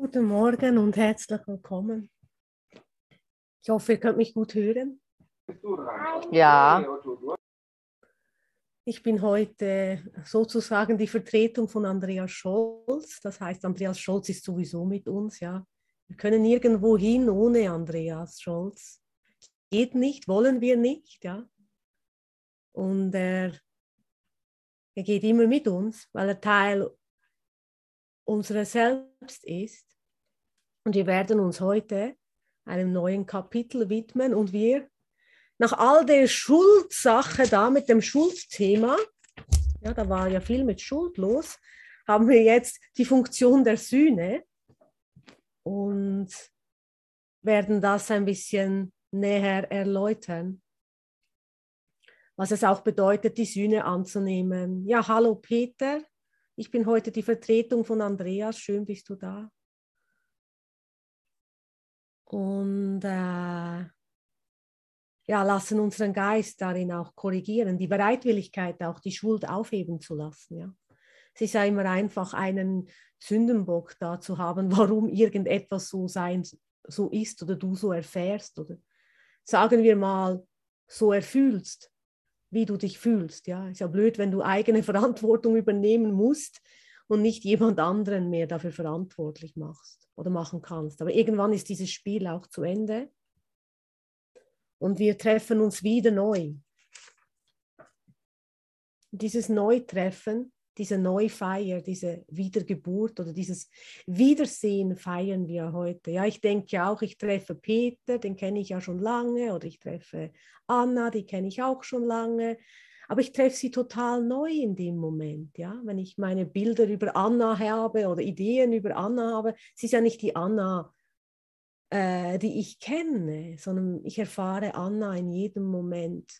Guten Morgen und herzlich willkommen. Ich hoffe, ihr könnt mich gut hören. Ja, Ich bin heute sozusagen die Vertretung von Andreas Scholz. Das heißt, Andreas Scholz ist sowieso mit uns, ja. Wir können nirgendwo hin ohne Andreas Scholz. Geht nicht, wollen wir nicht, ja. Und er, er geht immer mit uns, weil er Teil unserer selbst ist. Und wir werden uns heute einem neuen Kapitel widmen und wir nach all der Schuldsache da mit dem Schuldthema, ja, da war ja viel mit Schuld los, haben wir jetzt die Funktion der Sühne und werden das ein bisschen näher erläutern, was es auch bedeutet, die Sühne anzunehmen. Ja, hallo Peter, ich bin heute die Vertretung von Andreas, schön bist du da. Und äh, ja, lassen unseren Geist darin auch korrigieren, die Bereitwilligkeit auch die Schuld aufheben zu lassen. Ja. Es ist ja immer einfach, einen Sündenbock da zu haben, warum irgendetwas so sein so ist oder du so erfährst oder sagen wir mal so erfühlst, wie du dich fühlst. Ja, ist ja blöd, wenn du eigene Verantwortung übernehmen musst und nicht jemand anderen mehr dafür verantwortlich machst oder machen kannst. Aber irgendwann ist dieses Spiel auch zu Ende und wir treffen uns wieder neu. Dieses Neutreffen, diese Neufeier, diese Wiedergeburt oder dieses Wiedersehen feiern wir heute. Ja, ich denke auch, ich treffe Peter, den kenne ich ja schon lange, oder ich treffe Anna, die kenne ich auch schon lange. Aber ich treffe sie total neu in dem Moment, ja. Wenn ich meine Bilder über Anna habe oder Ideen über Anna habe, sie ist ja nicht die Anna, äh, die ich kenne, sondern ich erfahre Anna in jedem Moment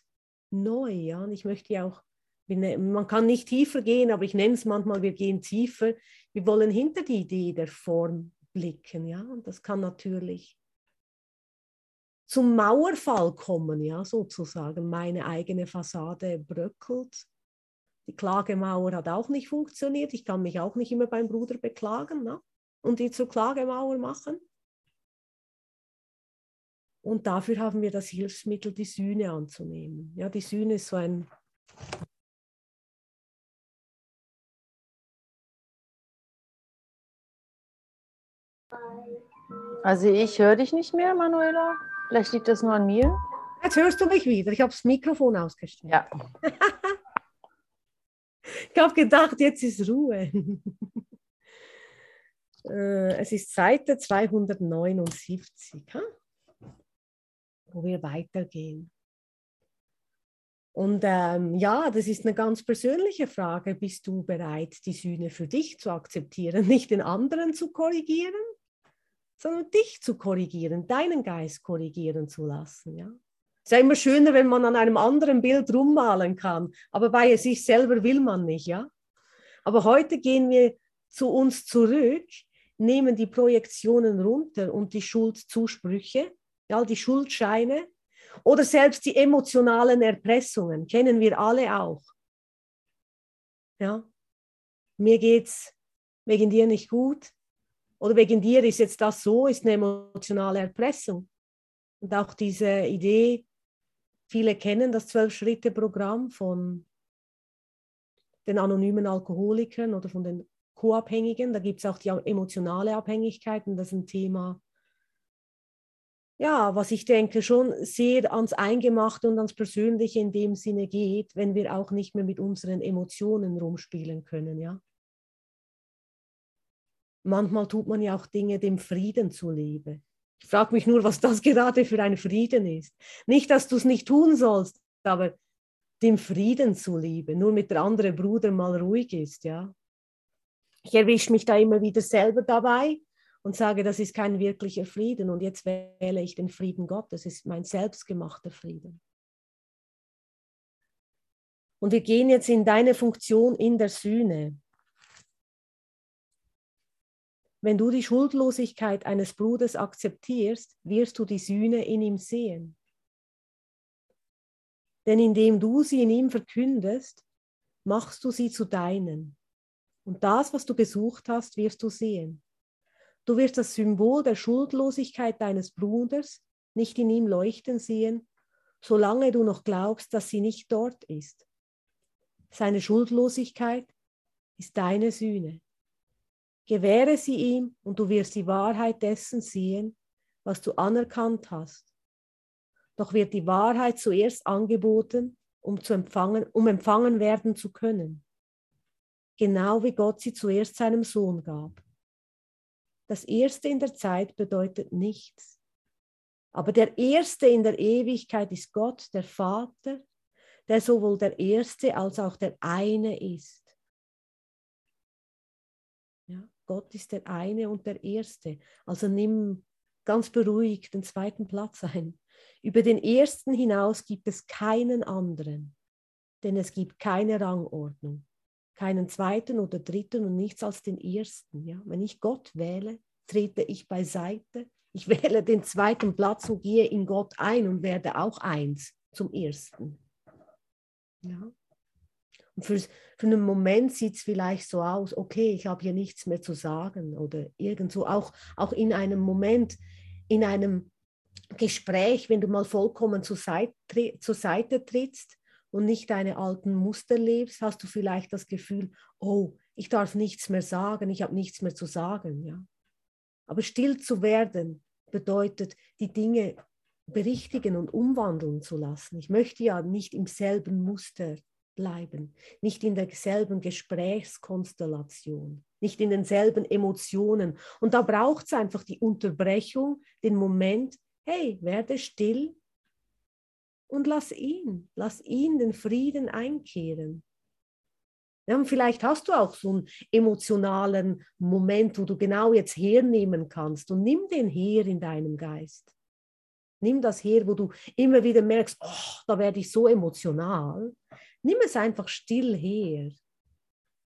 neu. Ja? Und ich möchte ja auch, man kann nicht tiefer gehen, aber ich nenne es manchmal, wir gehen tiefer. Wir wollen hinter die Idee der Form blicken. Ja? Und das kann natürlich zum Mauerfall kommen, ja, sozusagen. Meine eigene Fassade bröckelt. Die Klagemauer hat auch nicht funktioniert. Ich kann mich auch nicht immer beim Bruder beklagen ne? und die zur Klagemauer machen. Und dafür haben wir das Hilfsmittel, die Sühne anzunehmen. Ja, die Sühne ist so ein also ich höre dich nicht mehr, Manuela. Vielleicht liegt das nur an mir. Jetzt hörst du mich wieder. Ich habe das Mikrofon ausgestellt. Ja. ich habe gedacht, jetzt ist Ruhe. Äh, es ist Seite 279, wo wir weitergehen. Und ähm, ja, das ist eine ganz persönliche Frage. Bist du bereit, die Sühne für dich zu akzeptieren, nicht den anderen zu korrigieren? Sondern dich zu korrigieren, deinen Geist korrigieren zu lassen. Ja? Es ist ja immer schöner, wenn man an einem anderen Bild rummalen kann, aber bei sich selber will man nicht. Ja? Aber heute gehen wir zu uns zurück, nehmen die Projektionen runter und die Schuldzusprüche, ja, die Schuldscheine oder selbst die emotionalen Erpressungen, kennen wir alle auch. Ja? Mir geht es wegen dir nicht gut, oder wegen dir ist jetzt das so, ist eine emotionale Erpressung. Und auch diese Idee, viele kennen das Zwölf-Schritte-Programm von den anonymen Alkoholikern oder von den Co-Abhängigen. Da gibt es auch die emotionale Abhängigkeit und das ist ein Thema, ja, was ich denke, schon sehr ans Eingemachte und ans Persönliche in dem Sinne geht, wenn wir auch nicht mehr mit unseren Emotionen rumspielen können, ja manchmal tut man ja auch Dinge dem Frieden zuliebe. Ich frage mich nur, was das gerade für ein Frieden ist. Nicht, dass du es nicht tun sollst, aber dem Frieden zuliebe, nur mit der andere Bruder mal ruhig ist, ja. Ich erwische mich da immer wieder selber dabei und sage, das ist kein wirklicher Frieden und jetzt wähle ich den Frieden Gottes, es ist mein selbstgemachter Frieden. Und wir gehen jetzt in deine Funktion in der Sühne. Wenn du die Schuldlosigkeit eines Bruders akzeptierst, wirst du die Sühne in ihm sehen. Denn indem du sie in ihm verkündest, machst du sie zu deinen. Und das, was du gesucht hast, wirst du sehen. Du wirst das Symbol der Schuldlosigkeit deines Bruders nicht in ihm leuchten sehen, solange du noch glaubst, dass sie nicht dort ist. Seine Schuldlosigkeit ist deine Sühne. Gewähre sie ihm und du wirst die Wahrheit dessen sehen, was du anerkannt hast. Doch wird die Wahrheit zuerst angeboten, um, zu empfangen, um empfangen werden zu können. Genau wie Gott sie zuerst seinem Sohn gab. Das Erste in der Zeit bedeutet nichts. Aber der Erste in der Ewigkeit ist Gott, der Vater, der sowohl der Erste als auch der eine ist. Gott ist der eine und der Erste. Also nimm ganz beruhigt den zweiten Platz ein. Über den Ersten hinaus gibt es keinen anderen, denn es gibt keine Rangordnung, keinen zweiten oder dritten und nichts als den Ersten. Ja? Wenn ich Gott wähle, trete ich beiseite. Ich wähle den zweiten Platz und gehe in Gott ein und werde auch eins zum Ersten. Ja. Für, für einen Moment sieht es vielleicht so aus, okay, ich habe hier nichts mehr zu sagen oder irgendwo, auch, auch in einem Moment, in einem Gespräch, wenn du mal vollkommen zur Seite, zur Seite trittst und nicht deine alten Muster lebst, hast du vielleicht das Gefühl, oh, ich darf nichts mehr sagen, ich habe nichts mehr zu sagen. Ja? Aber still zu werden bedeutet, die Dinge berichtigen und umwandeln zu lassen. Ich möchte ja nicht im selben Muster bleiben, nicht in derselben Gesprächskonstellation, nicht in denselben Emotionen. Und da braucht es einfach die Unterbrechung, den Moment, hey, werde still und lass ihn, lass ihn den Frieden einkehren. Ja, und vielleicht hast du auch so einen emotionalen Moment, wo du genau jetzt hernehmen kannst und nimm den her in deinem Geist. Nimm das her, wo du immer wieder merkst, oh, da werde ich so emotional. Nimm es einfach still her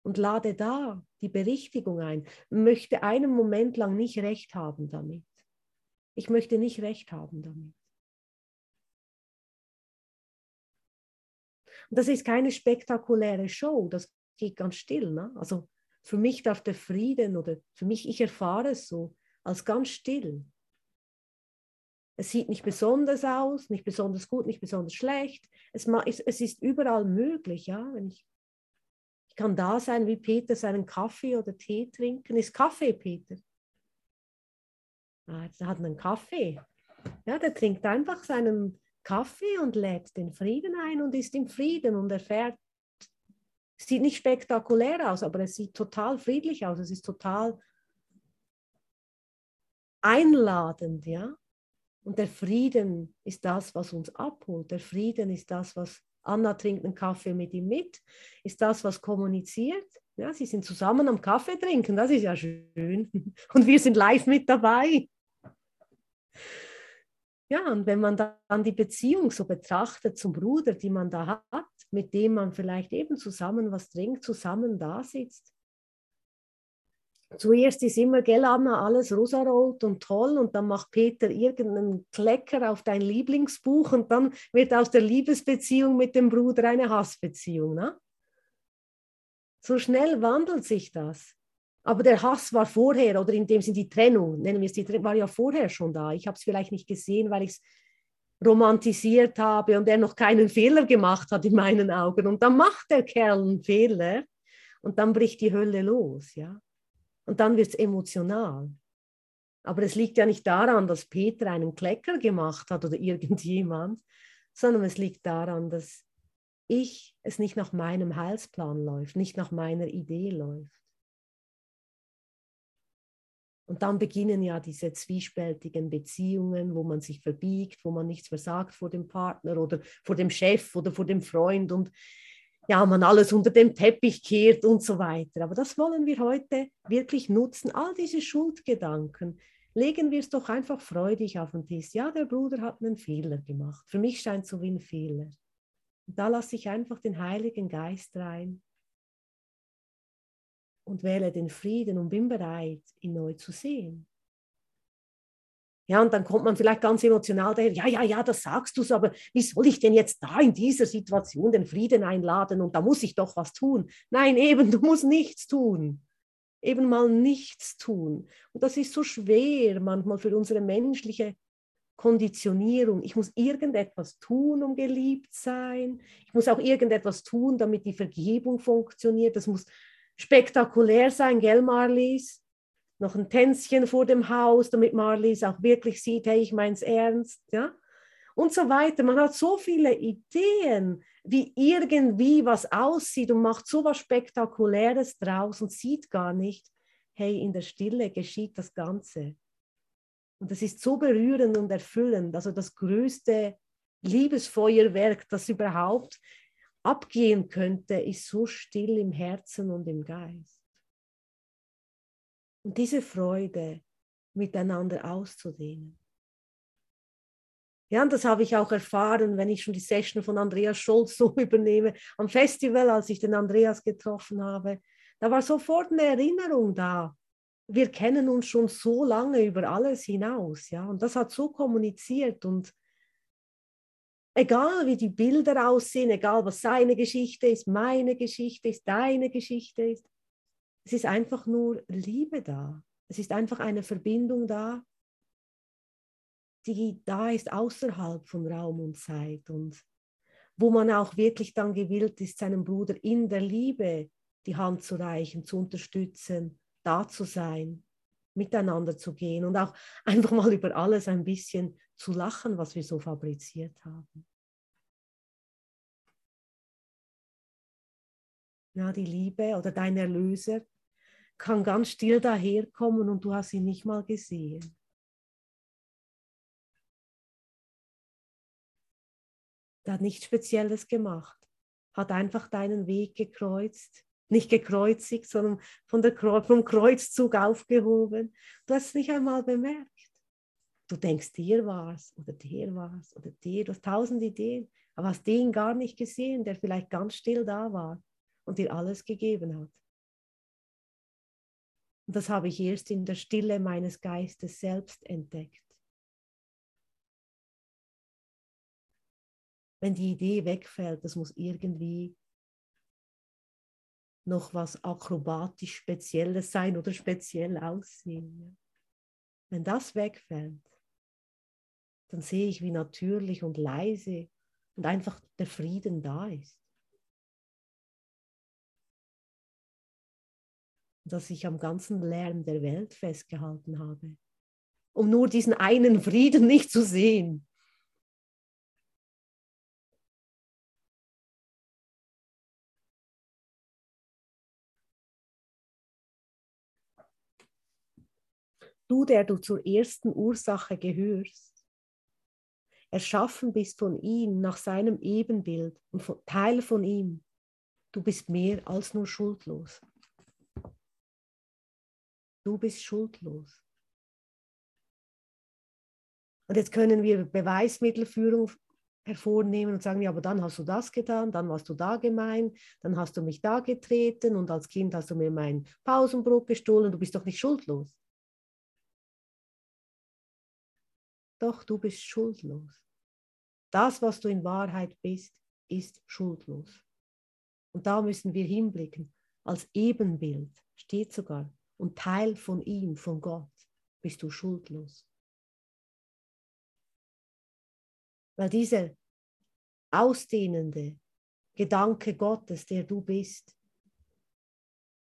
und lade da die Berichtigung ein. Möchte einen Moment lang nicht recht haben damit. Ich möchte nicht recht haben damit. Und das ist keine spektakuläre Show, das geht ganz still. Ne? Also für mich darf der Frieden oder für mich, ich erfahre es so als ganz still. Es sieht nicht besonders aus, nicht besonders gut, nicht besonders schlecht. Es, es ist überall möglich, ja. Wenn ich, ich kann da sein, wie Peter seinen Kaffee oder Tee trinken. Ist Kaffee, Peter? Ah, er hat einen Kaffee. Ja, der trinkt einfach seinen Kaffee und lädt den Frieden ein und ist im Frieden und erfährt, es sieht nicht spektakulär aus, aber es sieht total friedlich aus. Es ist total einladend, ja. Und der Frieden ist das, was uns abholt. Der Frieden ist das, was Anna trinkt einen Kaffee mit ihm mit, ist das, was kommuniziert. Ja, sie sind zusammen am Kaffee trinken, das ist ja schön. Und wir sind live mit dabei. Ja, und wenn man dann die Beziehung so betrachtet zum Bruder, die man da hat, mit dem man vielleicht eben zusammen was trinkt, zusammen da sitzt, zuerst ist immer, gell, Anna, alles rosarot und toll und dann macht Peter irgendeinen Klecker auf dein Lieblingsbuch und dann wird aus der Liebesbeziehung mit dem Bruder eine Hassbeziehung. Ne? So schnell wandelt sich das. Aber der Hass war vorher, oder in dem Sinne die Trennung, nennen wir es die Trennung, war ja vorher schon da. Ich habe es vielleicht nicht gesehen, weil ich es romantisiert habe und er noch keinen Fehler gemacht hat in meinen Augen. Und dann macht der Kerl einen Fehler und dann bricht die Hölle los. Ja? Und dann wird es emotional. Aber es liegt ja nicht daran, dass Peter einen Klecker gemacht hat oder irgendjemand, sondern es liegt daran, dass ich es nicht nach meinem Heilsplan läuft, nicht nach meiner Idee läuft. Und dann beginnen ja diese zwiespältigen Beziehungen, wo man sich verbiegt, wo man nichts mehr sagt vor dem Partner oder vor dem Chef oder vor dem Freund. Und ja, man alles unter den Teppich kehrt und so weiter. Aber das wollen wir heute wirklich nutzen, all diese Schuldgedanken. Legen wir es doch einfach freudig auf den Tisch. Ja, der Bruder hat einen Fehler gemacht. Für mich scheint so wie ein Fehler. Und da lasse ich einfach den Heiligen Geist rein und wähle den Frieden und bin bereit, ihn neu zu sehen. Ja, und dann kommt man vielleicht ganz emotional daher, ja, ja, ja, das sagst du so, aber wie soll ich denn jetzt da in dieser Situation den Frieden einladen und da muss ich doch was tun? Nein, eben, du musst nichts tun. eben mal nichts tun. Und das ist so schwer manchmal für unsere menschliche Konditionierung. Ich muss irgendetwas tun, um geliebt sein. Ich muss auch irgendetwas tun, damit die Vergebung funktioniert. Das muss spektakulär sein, gell, Marlies? Noch ein Tänzchen vor dem Haus, damit Marlies auch wirklich sieht, hey, ich meine es ernst, ja? Und so weiter. Man hat so viele Ideen, wie irgendwie was aussieht und macht so was Spektakuläres draus und sieht gar nicht, hey, in der Stille geschieht das Ganze. Und das ist so berührend und erfüllend. Also das größte Liebesfeuerwerk, das überhaupt abgehen könnte, ist so still im Herzen und im Geist. Und diese Freude miteinander auszudehnen. Ja, und das habe ich auch erfahren, wenn ich schon die Session von Andreas Scholz so übernehme, am Festival, als ich den Andreas getroffen habe. Da war sofort eine Erinnerung da wir kennen uns schon so lange über alles hinaus, ja, und das hat so kommuniziert und egal wie die Bilder aussehen, egal was seine Geschichte ist, meine Geschichte ist, deine Geschichte ist, es ist einfach nur Liebe da. Es ist einfach eine Verbindung da, die da ist außerhalb von Raum und Zeit und wo man auch wirklich dann gewillt ist, seinem Bruder in der Liebe die Hand zu reichen, zu unterstützen, da zu sein, miteinander zu gehen und auch einfach mal über alles ein bisschen zu lachen, was wir so fabriziert haben. Ja, die Liebe oder dein Erlöser kann ganz still daherkommen und du hast ihn nicht mal gesehen. Der hat nichts Spezielles gemacht, hat einfach deinen Weg gekreuzt nicht gekreuzigt, sondern von der, vom Kreuzzug aufgehoben. Du hast es nicht einmal bemerkt. Du denkst, dir war es oder dir war es oder dir, du hast tausend Ideen, aber hast den gar nicht gesehen, der vielleicht ganz still da war und dir alles gegeben hat. Und das habe ich erst in der Stille meines Geistes selbst entdeckt. Wenn die Idee wegfällt, das muss irgendwie noch was akrobatisch Spezielles sein oder speziell aussehen. Wenn das wegfällt, dann sehe ich, wie natürlich und leise und einfach der Frieden da ist. Dass ich am ganzen Lärm der Welt festgehalten habe, um nur diesen einen Frieden nicht zu sehen. du, der du zur ersten Ursache gehörst, erschaffen bist von ihm nach seinem Ebenbild und von, Teil von ihm, du bist mehr als nur schuldlos. Du bist schuldlos. Und jetzt können wir Beweismittelführung hervornehmen und sagen, ja, aber dann hast du das getan, dann warst du da gemein, dann hast du mich da getreten und als Kind hast du mir mein Pausenbrot gestohlen, du bist doch nicht schuldlos. Doch du bist schuldlos. Das, was du in Wahrheit bist, ist schuldlos. Und da müssen wir hinblicken. Als Ebenbild steht sogar und Teil von ihm, von Gott, bist du schuldlos. Weil dieser ausdehnende Gedanke Gottes, der du bist,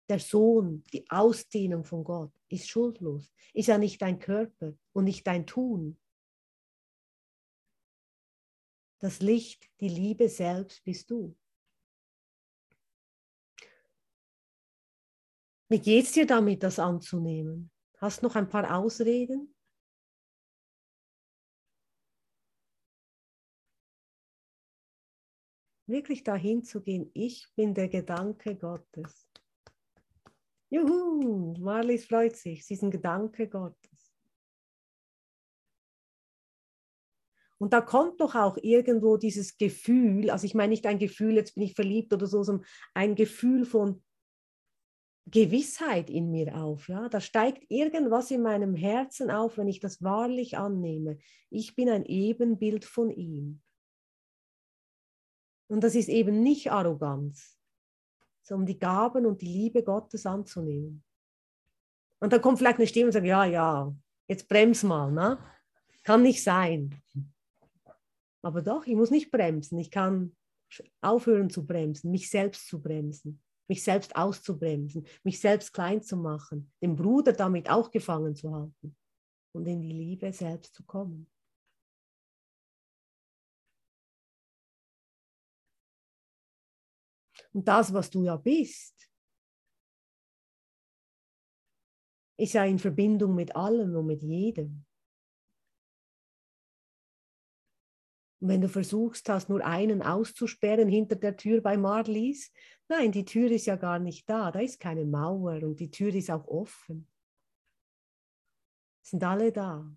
der Sohn, die Ausdehnung von Gott, ist schuldlos. Ist ja nicht dein Körper und nicht dein Tun, das Licht, die Liebe selbst bist du. Wie geht es dir damit, das anzunehmen? Hast noch ein paar Ausreden? Wirklich dahin zu gehen, ich bin der Gedanke Gottes. Juhu, Marlies freut sich, sie ist ein Gedanke Gottes. Und da kommt doch auch irgendwo dieses Gefühl, also ich meine nicht ein Gefühl, jetzt bin ich verliebt oder so, sondern ein Gefühl von Gewissheit in mir auf. Ja? Da steigt irgendwas in meinem Herzen auf, wenn ich das wahrlich annehme. Ich bin ein Ebenbild von ihm. Und das ist eben nicht Arroganz, sondern die Gaben und die Liebe Gottes anzunehmen. Und dann kommt vielleicht eine Stimme und sagt, ja, ja, jetzt brems mal. Ne? Kann nicht sein. Aber doch, ich muss nicht bremsen. Ich kann aufhören zu bremsen, mich selbst zu bremsen, mich selbst auszubremsen, mich selbst klein zu machen, den Bruder damit auch gefangen zu halten und in die Liebe selbst zu kommen. Und das, was du ja bist, ist ja in Verbindung mit allem und mit jedem. Und wenn du versuchst hast, nur einen auszusperren hinter der Tür bei Marlies, nein, die Tür ist ja gar nicht da, da ist keine Mauer und die Tür ist auch offen. Sind alle da.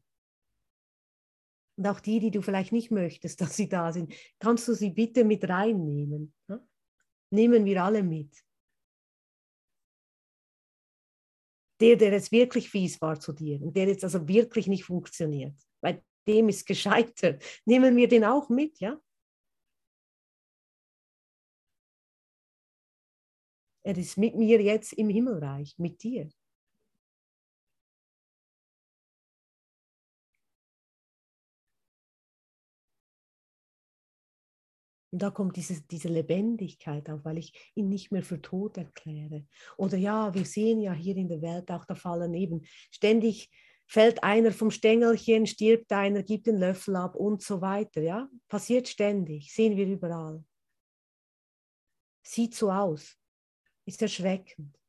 Und auch die, die du vielleicht nicht möchtest, dass sie da sind, kannst du sie bitte mit reinnehmen. Ne? Nehmen wir alle mit. Der, der jetzt wirklich fies war zu dir und der jetzt also wirklich nicht funktioniert, dem ist gescheitert. Nehmen wir den auch mit, ja? Er ist mit mir jetzt im Himmelreich, mit dir. Und da kommt diese, diese Lebendigkeit auf, weil ich ihn nicht mehr für tot erkläre. Oder ja, wir sehen ja hier in der Welt auch, da fallen eben ständig fällt einer vom Stängelchen, stirbt einer, gibt den Löffel ab und so weiter. Ja? Passiert ständig, sehen wir überall. Sieht so aus, ist erschreckend.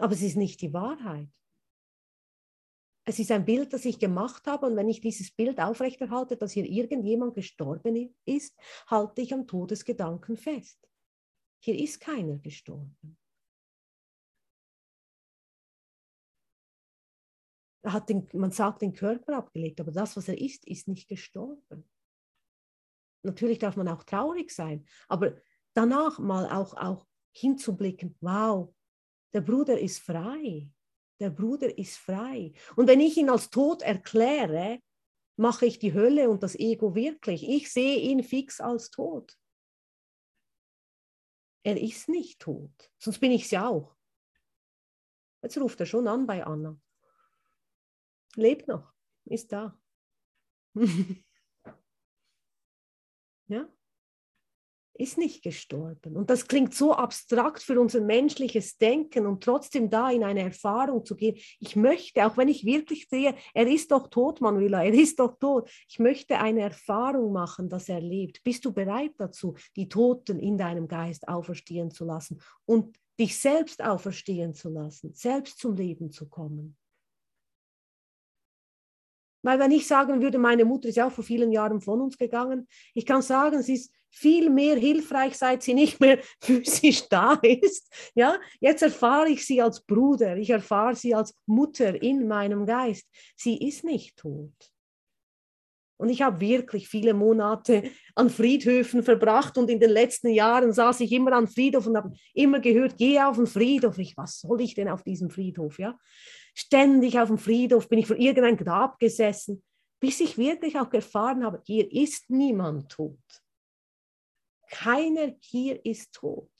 Aber es ist nicht die Wahrheit. Es ist ein Bild, das ich gemacht habe und wenn ich dieses Bild aufrechterhalte, dass hier irgendjemand gestorben ist, halte ich am Todesgedanken fest. Hier ist keiner gestorben. Hat den, man sagt, den Körper abgelegt, aber das, was er ist, ist nicht gestorben. Natürlich darf man auch traurig sein, aber danach mal auch, auch hinzublicken, wow, der Bruder ist frei. Der Bruder ist frei. Und wenn ich ihn als tot erkläre, mache ich die Hölle und das Ego wirklich. Ich sehe ihn fix als tot. Er ist nicht tot, sonst bin ich es ja auch. Jetzt ruft er schon an bei Anna lebt noch, ist da. ja, ist nicht gestorben. Und das klingt so abstrakt für unser menschliches Denken und trotzdem da in eine Erfahrung zu gehen. Ich möchte, auch wenn ich wirklich sehe, er ist doch tot, Manuela, er ist doch tot. Ich möchte eine Erfahrung machen, dass er lebt. Bist du bereit dazu, die Toten in deinem Geist auferstehen zu lassen und dich selbst auferstehen zu lassen, selbst zum Leben zu kommen? Weil wenn ich sagen würde, meine Mutter ist ja auch vor vielen Jahren von uns gegangen, ich kann sagen, sie ist viel mehr hilfreich, seit sie nicht mehr physisch da ist. Ja, jetzt erfahre ich sie als Bruder, ich erfahre sie als Mutter in meinem Geist. Sie ist nicht tot. Und ich habe wirklich viele Monate an Friedhöfen verbracht und in den letzten Jahren saß ich immer an Friedhof und habe immer gehört, geh auf den Friedhof. Ich, was soll ich denn auf diesem Friedhof? Ja? Ständig auf dem Friedhof bin ich vor irgendein Grab gesessen, bis ich wirklich auch erfahren habe, hier ist niemand tot. Keiner hier ist tot.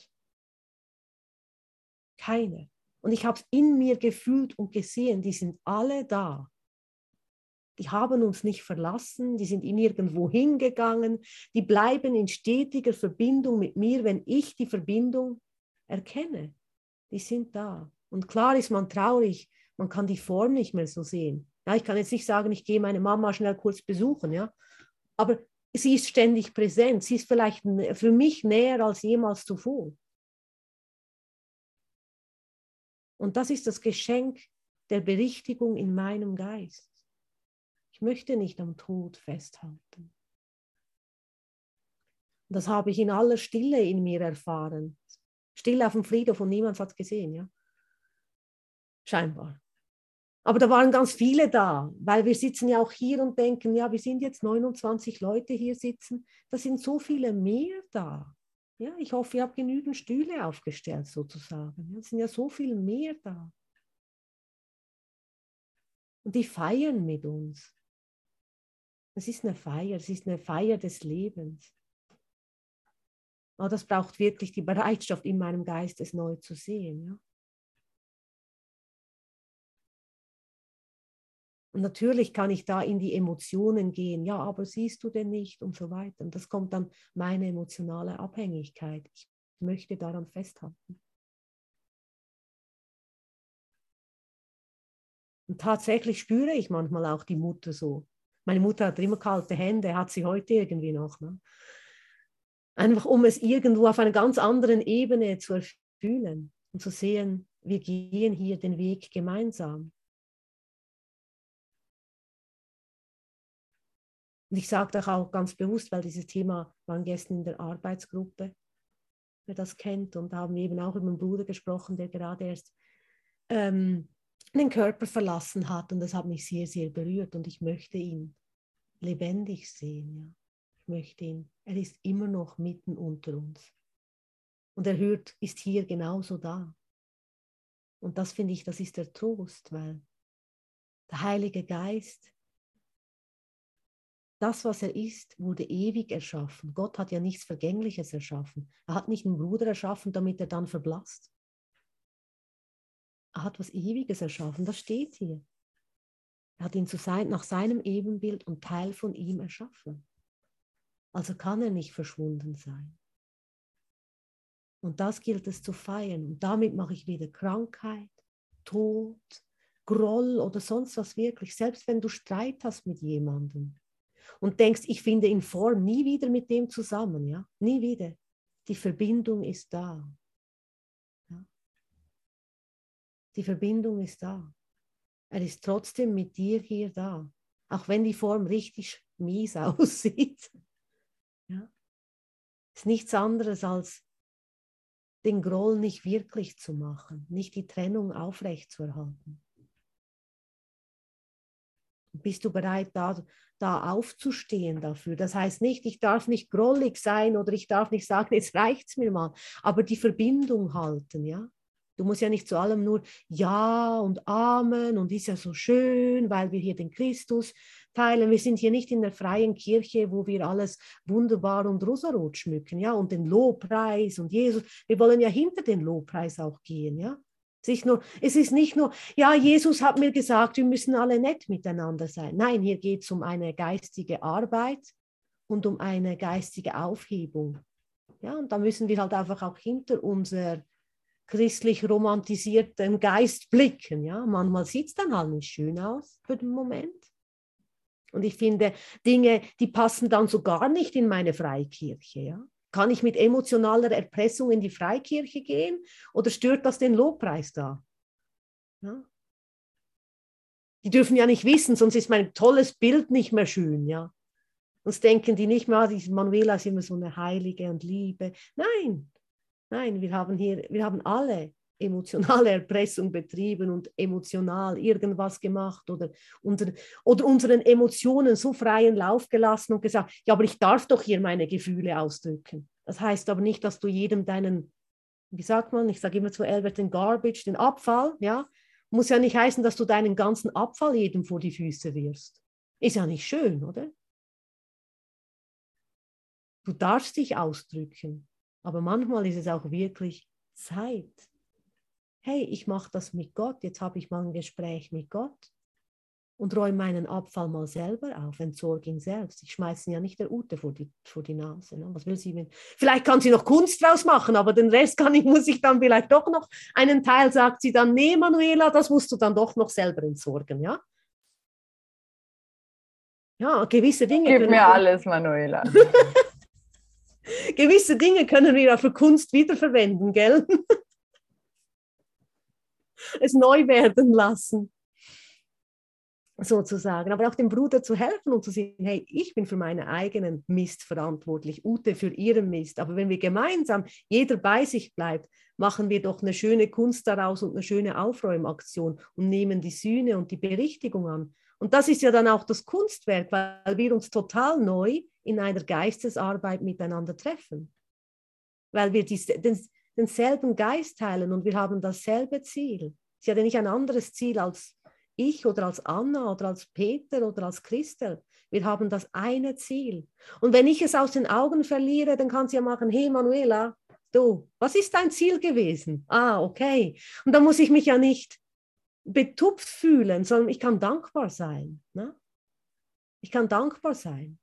Keiner. Und ich habe es in mir gefühlt und gesehen, die sind alle da die haben uns nicht verlassen, die sind in irgendwo hingegangen, die bleiben in stetiger Verbindung mit mir, wenn ich die Verbindung erkenne. Die sind da. Und klar ist man traurig, man kann die Form nicht mehr so sehen. Ja, ich kann jetzt nicht sagen, ich gehe meine Mama schnell kurz besuchen, ja. Aber sie ist ständig präsent. Sie ist vielleicht für mich näher als jemals zuvor. Und das ist das Geschenk der Berichtigung in meinem Geist. Ich möchte nicht am Tod festhalten. Das habe ich in aller Stille in mir erfahren. Stille auf dem Friedhof und niemand hat es gesehen, ja. Scheinbar. Aber da waren ganz viele da, weil wir sitzen ja auch hier und denken, ja, wir sind jetzt 29 Leute hier sitzen. Da sind so viele mehr da. Ja, ich hoffe, ihr habt genügend Stühle aufgestellt sozusagen. Es sind ja so viel mehr da. Und die feiern mit uns. Es ist eine Feier, es ist eine Feier des Lebens. Aber das braucht wirklich die Bereitschaft in meinem Geist, es neu zu sehen. Ja? Und natürlich kann ich da in die Emotionen gehen, ja, aber siehst du denn nicht und so weiter. Und das kommt dann meine emotionale Abhängigkeit. Ich möchte daran festhalten. Und tatsächlich spüre ich manchmal auch die Mutter so. Meine Mutter hat immer kalte Hände, hat sie heute irgendwie noch. Ne? Einfach um es irgendwo auf einer ganz anderen Ebene zu erfühlen und zu sehen, wir gehen hier den Weg gemeinsam. Und ich sage das auch ganz bewusst, weil dieses Thema waren gestern in der Arbeitsgruppe, wer das kennt, und haben eben auch über meinen Bruder gesprochen, der gerade erst ähm, den Körper verlassen hat. Und das hat mich sehr, sehr berührt. Und ich möchte ihn lebendig sehen. Ja. Ich möchte ihn, er ist immer noch mitten unter uns. Und er hört, ist hier genauso da. Und das finde ich, das ist der Trost, weil der Heilige Geist das, was er ist, wurde ewig erschaffen. Gott hat ja nichts Vergängliches erschaffen. Er hat nicht einen Bruder erschaffen, damit er dann verblasst. Er hat was Ewiges erschaffen, das steht hier. Er hat ihn zu sein, nach seinem Ebenbild und Teil von ihm erschaffen. Also kann er nicht verschwunden sein. Und das gilt es zu feiern. Und damit mache ich wieder Krankheit, Tod, Groll oder sonst was wirklich. Selbst wenn du Streit hast mit jemandem, und denkst, ich finde in Form nie wieder mit dem zusammen, ja, nie wieder. Die Verbindung ist da. Ja? Die Verbindung ist da. Er ist trotzdem mit dir hier da, auch wenn die Form richtig mies aussieht. Ja? Ist nichts anderes als den Groll nicht wirklich zu machen, nicht die Trennung aufrechtzuerhalten. Bist du bereit, da, da aufzustehen dafür? Das heißt nicht, ich darf nicht grollig sein oder ich darf nicht sagen, jetzt reicht es mir mal, aber die Verbindung halten, ja? Du musst ja nicht zu allem nur Ja und Amen und ist ja so schön, weil wir hier den Christus teilen. Wir sind hier nicht in der freien Kirche, wo wir alles wunderbar und rosarot schmücken, ja, und den Lobpreis und Jesus. Wir wollen ja hinter den Lobpreis auch gehen, ja. Sich nur, es ist nicht nur, ja, Jesus hat mir gesagt, wir müssen alle nett miteinander sein. Nein, hier geht es um eine geistige Arbeit und um eine geistige Aufhebung. Ja, und da müssen wir halt einfach auch hinter unser christlich romantisierten Geist blicken. Ja, manchmal sieht es dann halt nicht schön aus für den Moment. Und ich finde Dinge, die passen dann so gar nicht in meine Freikirche. Ja? Kann ich mit emotionaler Erpressung in die Freikirche gehen oder stört das den Lobpreis da? Ja? Die dürfen ja nicht wissen, sonst ist mein tolles Bild nicht mehr schön. Ja? Sonst denken die nicht mehr, ah, die Manuela ist immer so eine Heilige und Liebe. Nein, nein, wir haben hier, wir haben alle emotionale Erpressung betrieben und emotional irgendwas gemacht oder, unter, oder unseren Emotionen so freien Lauf gelassen und gesagt, ja, aber ich darf doch hier meine Gefühle ausdrücken. Das heißt aber nicht, dass du jedem deinen, wie sagt man, ich sage immer zu Albert, den Garbage, den Abfall, ja, muss ja nicht heißen, dass du deinen ganzen Abfall jedem vor die Füße wirfst. Ist ja nicht schön, oder? Du darfst dich ausdrücken, aber manchmal ist es auch wirklich Zeit, hey, ich mache das mit Gott, jetzt habe ich mal ein Gespräch mit Gott und räume meinen Abfall mal selber auf, entsorge ihn selbst. Ich schmeiße ihn ja nicht der Ute vor die, vor die Nase. Ne? Was will sie mit? Vielleicht kann sie noch Kunst draus machen, aber den Rest kann ich, muss ich dann vielleicht doch noch, einen Teil sagt sie dann, nee, Manuela, das musst du dann doch noch selber entsorgen, ja? Ja, gewisse Dinge. Gib mir alles, Manuela. gewisse Dinge können wir ja für Kunst wiederverwenden, gell? Es neu werden lassen, sozusagen. Aber auch dem Bruder zu helfen und zu sehen, hey, ich bin für meinen eigenen Mist verantwortlich, Ute für ihren Mist. Aber wenn wir gemeinsam, jeder bei sich bleibt, machen wir doch eine schöne Kunst daraus und eine schöne Aufräumaktion und nehmen die Sühne und die Berichtigung an. Und das ist ja dann auch das Kunstwerk, weil wir uns total neu in einer Geistesarbeit miteinander treffen. Weil wir die, den, denselben Geist teilen und wir haben dasselbe Ziel. Sie hat ja nicht ein anderes Ziel als ich oder als Anna oder als Peter oder als Christel. Wir haben das eine Ziel. Und wenn ich es aus den Augen verliere, dann kann sie ja machen, hey Manuela, du, was ist dein Ziel gewesen? Ah, okay. Und dann muss ich mich ja nicht betupft fühlen, sondern ich kann dankbar sein. Ne? Ich kann dankbar sein.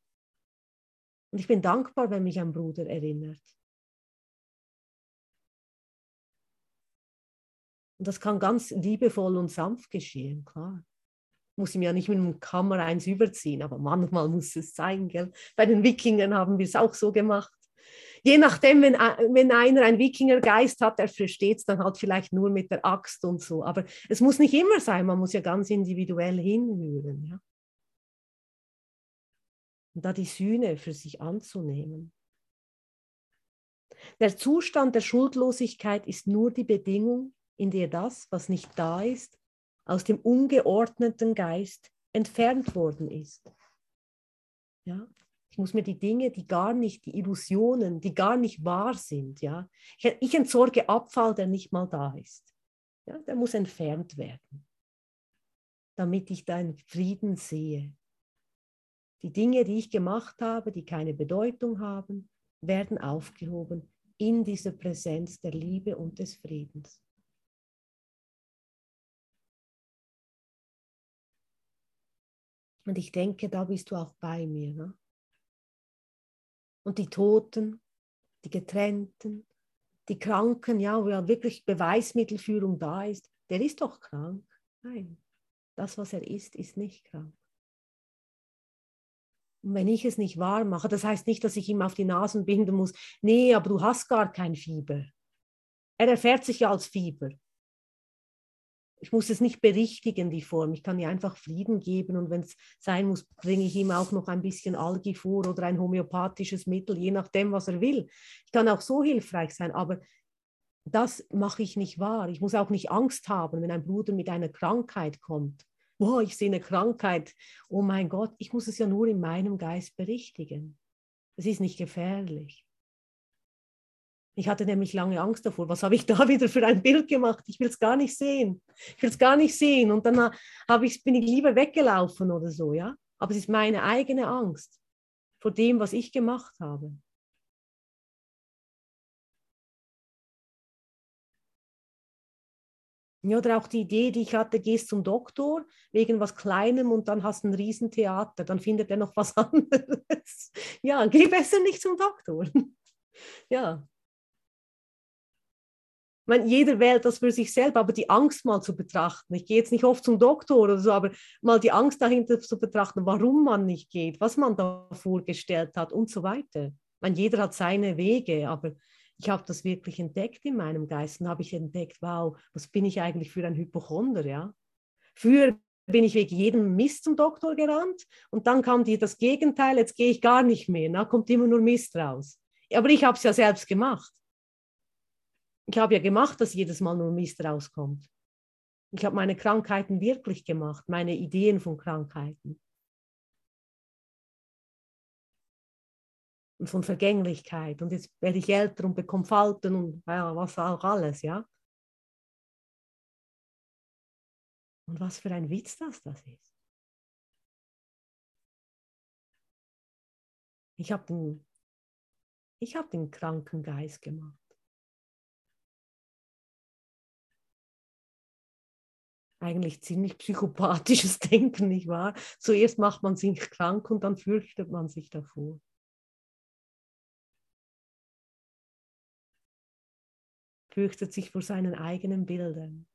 Und ich bin dankbar, wenn mich ein Bruder erinnert. Und das kann ganz liebevoll und sanft geschehen, klar. Muss ihm ja nicht mit einem Kammer eins überziehen, aber manchmal muss es sein, gell? Bei den Wikingern haben wir es auch so gemacht. Je nachdem, wenn, wenn einer einen Wikingergeist hat, der versteht es dann halt vielleicht nur mit der Axt und so. Aber es muss nicht immer sein, man muss ja ganz individuell hinhören. Ja? Und da die Sühne für sich anzunehmen. Der Zustand der Schuldlosigkeit ist nur die Bedingung, in der das, was nicht da ist, aus dem ungeordneten Geist entfernt worden ist. Ja? Ich muss mir die Dinge, die gar nicht, die Illusionen, die gar nicht wahr sind, ja. Ich, ich entsorge Abfall, der nicht mal da ist. Ja, der muss entfernt werden, damit ich deinen Frieden sehe. Die Dinge, die ich gemacht habe, die keine Bedeutung haben, werden aufgehoben in dieser Präsenz der Liebe und des Friedens. Und ich denke, da bist du auch bei mir. Ne? Und die Toten, die Getrennten, die Kranken, ja, wo ja wirklich Beweismittelführung da ist, der ist doch krank. Nein, das, was er ist, ist nicht krank. Und wenn ich es nicht wahr mache, das heißt nicht, dass ich ihm auf die Nasen binden muss, nee, aber du hast gar kein Fieber. Er erfährt sich ja als Fieber ich muss es nicht berichtigen, die Form. Ich kann ihr einfach Frieden geben und wenn es sein muss, bringe ich ihm auch noch ein bisschen Algi vor oder ein homöopathisches Mittel, je nachdem, was er will. Ich kann auch so hilfreich sein, aber das mache ich nicht wahr. Ich muss auch nicht Angst haben, wenn ein Bruder mit einer Krankheit kommt. Boah, ich sehe eine Krankheit. Oh mein Gott, ich muss es ja nur in meinem Geist berichtigen. Es ist nicht gefährlich. Ich hatte nämlich lange Angst davor. Was habe ich da wieder für ein Bild gemacht? Ich will es gar nicht sehen. Ich will es gar nicht sehen. Und dann habe ich, bin ich lieber weggelaufen oder so, ja. Aber es ist meine eigene Angst vor dem, was ich gemacht habe. Ja, oder auch die Idee, die ich hatte, gehst zum Doktor wegen was Kleinem und dann hast du ein Riesentheater, dann findet er noch was anderes. Ja, geh besser nicht zum Doktor. Ja, meine, jeder wählt das für sich selber, aber die Angst mal zu betrachten. Ich gehe jetzt nicht oft zum Doktor oder so, aber mal die Angst dahinter zu betrachten, warum man nicht geht, was man da vorgestellt hat und so weiter. Ich jeder hat seine Wege, aber ich habe das wirklich entdeckt in meinem Geist und habe ich entdeckt, wow, was bin ich eigentlich für ein Hypochonder, ja? Früher bin ich wegen jedem Mist zum Doktor gerannt und dann kam dir das Gegenteil, jetzt gehe ich gar nicht mehr, da kommt immer nur Mist raus. Aber ich habe es ja selbst gemacht ich habe ja gemacht, dass jedes Mal nur Mist rauskommt. Ich habe meine Krankheiten wirklich gemacht, meine Ideen von Krankheiten. Und von Vergänglichkeit. Und jetzt werde ich älter und bekomme Falten und ja, was auch alles, ja. Und was für ein Witz das das ist. Ich habe den, hab den kranken Geist gemacht. Eigentlich ziemlich psychopathisches Denken, nicht wahr? Zuerst macht man sich krank und dann fürchtet man sich davor. Fürchtet sich vor seinen eigenen Bildern.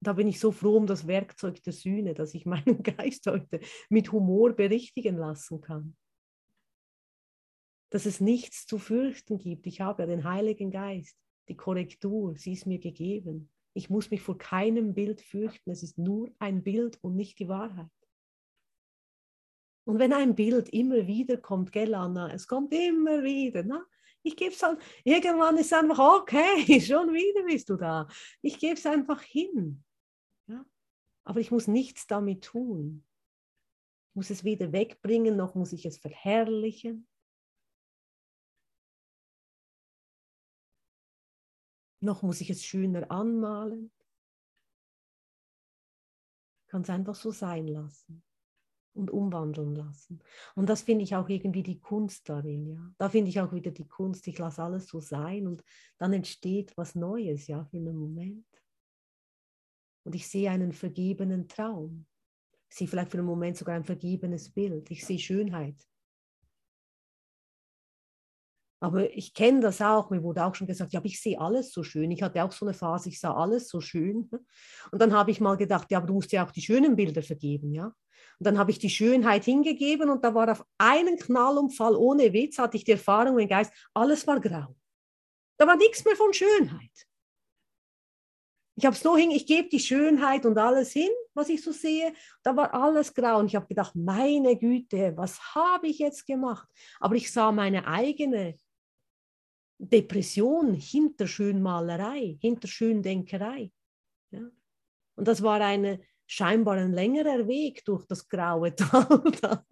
Da bin ich so froh um das Werkzeug der Sühne, dass ich meinen Geist heute mit Humor berichtigen lassen kann. Dass es nichts zu fürchten gibt. Ich habe ja den Heiligen Geist die Korrektur, sie ist mir gegeben. Ich muss mich vor keinem Bild fürchten. Es ist nur ein Bild und nicht die Wahrheit. Und wenn ein Bild immer wieder kommt, gell, Anna, es kommt immer wieder, na, ich gebe es halt, irgendwann ist es einfach, okay, schon wieder bist du da. Ich gebe es einfach hin. Ja? Aber ich muss nichts damit tun. Ich muss es weder wegbringen, noch muss ich es verherrlichen. Noch muss ich es schöner anmalen. Kann es einfach so sein lassen. und umwandeln lassen. Und das finde ich auch irgendwie die Kunst darin, ja. Da finde ich auch wieder die Kunst, ich lasse alles so sein und dann entsteht was Neues, ja, für einen Moment. Und ich sehe einen vergebenen Traum. Ich sehe vielleicht für einen Moment sogar ein vergebenes Bild. Ich sehe Schönheit. Aber ich kenne das auch, mir wurde auch schon gesagt, ja, aber ich sehe alles so schön. Ich hatte auch so eine Phase, ich sah alles so schön. Und dann habe ich mal gedacht, ja, aber du musst ja auch die schönen Bilder vergeben, ja. Und dann habe ich die Schönheit hingegeben und da war auf einen Knallumfall ohne Witz, hatte ich die Erfahrung im Geist, alles war grau. Da war nichts mehr von Schönheit. Ich habe es so hin, ich gebe die Schönheit und alles hin, was ich so sehe. Da war alles grau und ich habe gedacht, meine Güte, was habe ich jetzt gemacht? Aber ich sah meine eigene Depression hinter Schönmalerei, hinter Schöndenkerei. Ja? Und das war eine, scheinbar ein längerer Weg durch das graue Tal.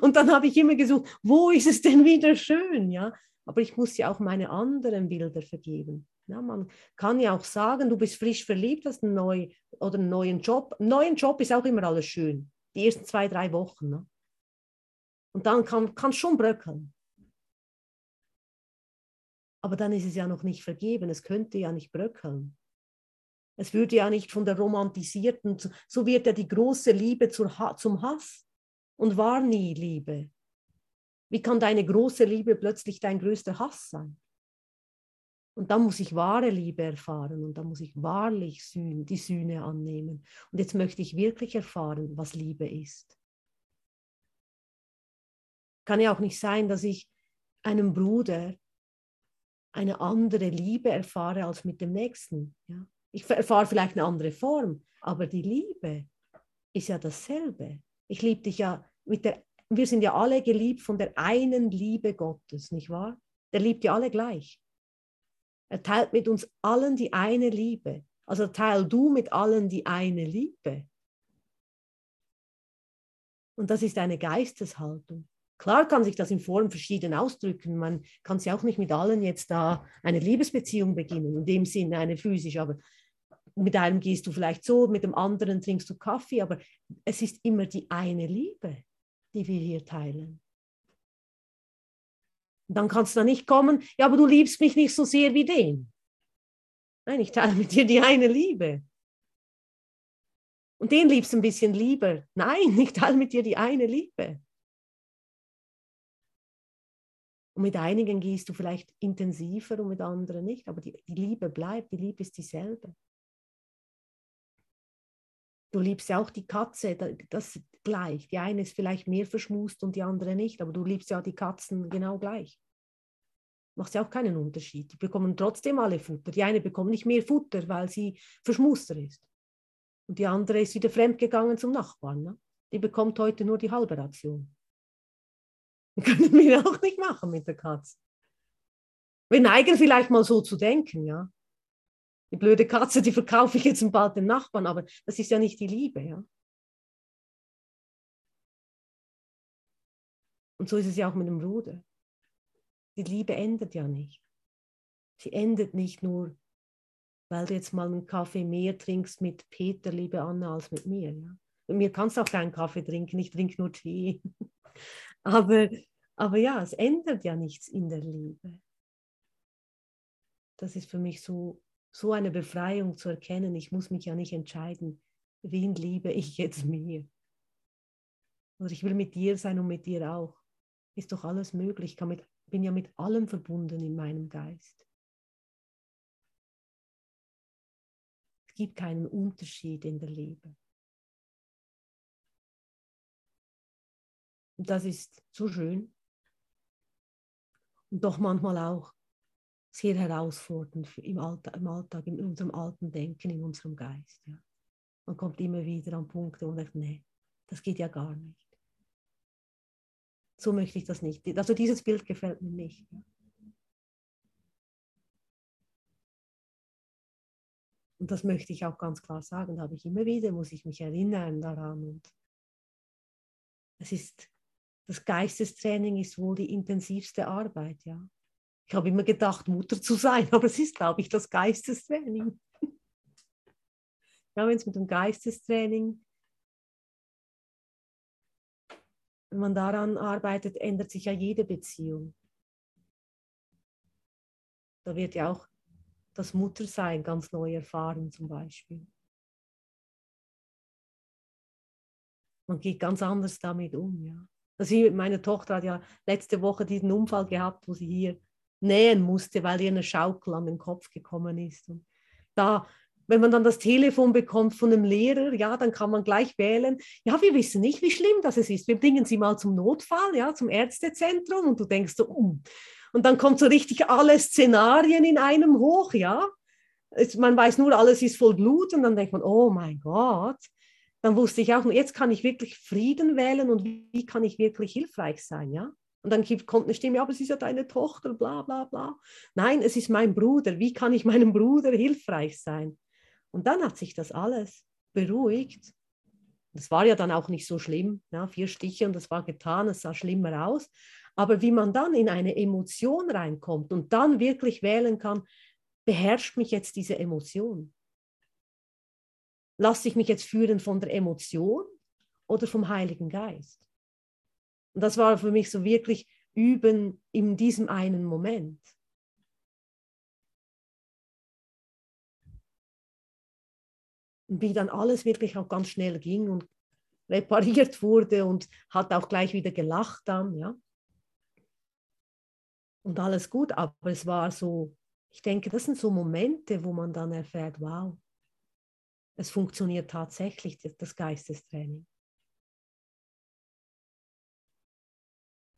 Und dann habe ich immer gesucht, wo ist es denn wieder schön? Ja? Aber ich muss ja auch meine anderen Bilder vergeben. Ja, man kann ja auch sagen, du bist frisch verliebt, hast einen, neu, oder einen neuen Job. Einen neuen Job ist auch immer alles schön. Die ersten zwei, drei Wochen. Ne? Und dann kann es schon bröckeln. Aber dann ist es ja noch nicht vergeben. Es könnte ja nicht bröckeln. Es würde ja nicht von der romantisierten, so wird ja die große Liebe zum Hass und war nie Liebe. Wie kann deine große Liebe plötzlich dein größter Hass sein? Und da muss ich wahre Liebe erfahren und da muss ich wahrlich die Sühne annehmen. Und jetzt möchte ich wirklich erfahren, was Liebe ist. Kann ja auch nicht sein, dass ich einem Bruder eine andere Liebe erfahre als mit dem Nächsten. Ja? Ich erfahre vielleicht eine andere Form, aber die Liebe ist ja dasselbe. Ich liebe dich ja mit der, wir sind ja alle geliebt von der einen Liebe Gottes, nicht wahr? Der liebt ja alle gleich. Er teilt mit uns allen die eine Liebe. Also teil du mit allen die eine Liebe. Und das ist eine Geisteshaltung. Klar kann sich das in Form verschieden ausdrücken. Man kann sich auch nicht mit allen jetzt da eine Liebesbeziehung beginnen, in dem Sinne eine physische, aber mit einem gehst du vielleicht so, mit dem anderen trinkst du Kaffee, aber es ist immer die eine Liebe, die wir hier teilen. Und dann kannst du da nicht kommen, ja, aber du liebst mich nicht so sehr wie den. Nein, ich teile mit dir die eine Liebe. Und den liebst du ein bisschen lieber. Nein, ich teile mit dir die eine Liebe. Und mit einigen gehst du vielleicht intensiver und mit anderen nicht, aber die, die Liebe bleibt, die Liebe ist dieselbe. Du liebst ja auch die Katze, das gleich. Die eine ist vielleicht mehr verschmust und die andere nicht, aber du liebst ja die Katzen genau gleich. Macht ja auch keinen Unterschied. Die bekommen trotzdem alle Futter. Die eine bekommt nicht mehr Futter, weil sie verschmuster ist. Und die andere ist wieder fremdgegangen zum Nachbarn. Ne? Die bekommt heute nur die halbe Ration. Können wir auch nicht machen mit der Katze. Wir neigen vielleicht mal so zu denken, ja die blöde Katze, die verkaufe ich jetzt bald dem Nachbarn, aber das ist ja nicht die Liebe, ja. Und so ist es ja auch mit dem Bruder. Die Liebe endet ja nicht. Sie endet nicht nur, weil du jetzt mal einen Kaffee mehr trinkst mit Peter, liebe Anna, als mit mir. Ja? Mit mir kannst du auch keinen Kaffee trinken, ich trinke nur Tee. Aber, aber ja, es ändert ja nichts in der Liebe. Das ist für mich so so eine Befreiung zu erkennen, ich muss mich ja nicht entscheiden, wen liebe ich jetzt mehr. Oder ich will mit dir sein und mit dir auch. Ist doch alles möglich. Ich mit, bin ja mit allem verbunden in meinem Geist. Es gibt keinen Unterschied in der Liebe. Das ist so schön. Und doch manchmal auch sehr herausfordernd im Alltag, im, Alltag, in unserem alten Denken, in unserem Geist. Ja. Man kommt immer wieder an Punkte und sagt, nee, das geht ja gar nicht. So möchte ich das nicht. Also dieses Bild gefällt mir nicht. Ja. Und das möchte ich auch ganz klar sagen, da habe ich immer wieder, muss ich mich erinnern daran. Und es ist, das Geistestraining ist wohl die intensivste Arbeit, ja. Ich habe immer gedacht, Mutter zu sein, aber es ist, glaube ich, das Geistestraining. ja, wenn es mit dem Geistestraining wenn man daran arbeitet, ändert sich ja jede Beziehung. Da wird ja auch das Muttersein ganz neu erfahren zum Beispiel. Man geht ganz anders damit um, ja. Also meine Tochter hat ja letzte Woche diesen Unfall gehabt, wo sie hier nähen musste, weil ihr eine Schaukel an den Kopf gekommen ist. Und da, wenn man dann das Telefon bekommt von einem Lehrer, ja, dann kann man gleich wählen, ja, wir wissen nicht, wie schlimm das ist. Wir bringen sie mal zum Notfall, ja, zum Ärztezentrum und du denkst so, um. Und dann kommt so richtig alle Szenarien in einem hoch, ja. Es, man weiß nur, alles ist voll Blut und dann denkt man, oh mein Gott. Dann wusste ich auch, jetzt kann ich wirklich Frieden wählen und wie kann ich wirklich hilfreich sein, ja. Und dann kommt eine Stimme, ja, aber es ist ja deine Tochter, bla bla bla. Nein, es ist mein Bruder. Wie kann ich meinem Bruder hilfreich sein? Und dann hat sich das alles beruhigt. Das war ja dann auch nicht so schlimm. Ja, vier Stiche und das war getan, es sah schlimmer aus. Aber wie man dann in eine Emotion reinkommt und dann wirklich wählen kann, beherrscht mich jetzt diese Emotion? Lasse ich mich jetzt führen von der Emotion oder vom Heiligen Geist? Und das war für mich so wirklich üben in diesem einen Moment. Und wie dann alles wirklich auch ganz schnell ging und repariert wurde und hat auch gleich wieder gelacht dann, ja und alles gut, aber es war so, ich denke, das sind so Momente, wo man dann erfährt, wow, es funktioniert tatsächlich, das Geistestraining.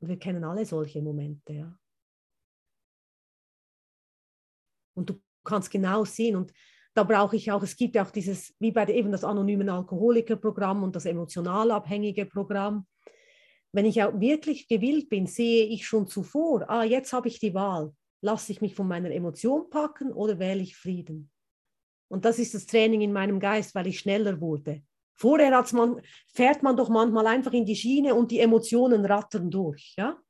Und wir kennen alle solche Momente, ja. Und du kannst genau sehen, und da brauche ich auch, es gibt ja auch dieses, wie bei eben das anonymen Alkoholikerprogramm und das emotional abhängige Programm, wenn ich auch wirklich gewillt bin, sehe ich schon zuvor, ah, jetzt habe ich die Wahl. Lasse ich mich von meiner Emotion packen oder wähle ich Frieden? Und das ist das Training in meinem Geist, weil ich schneller wurde. Vorher man, fährt man doch manchmal einfach in die Schiene und die Emotionen rattern durch. Ja?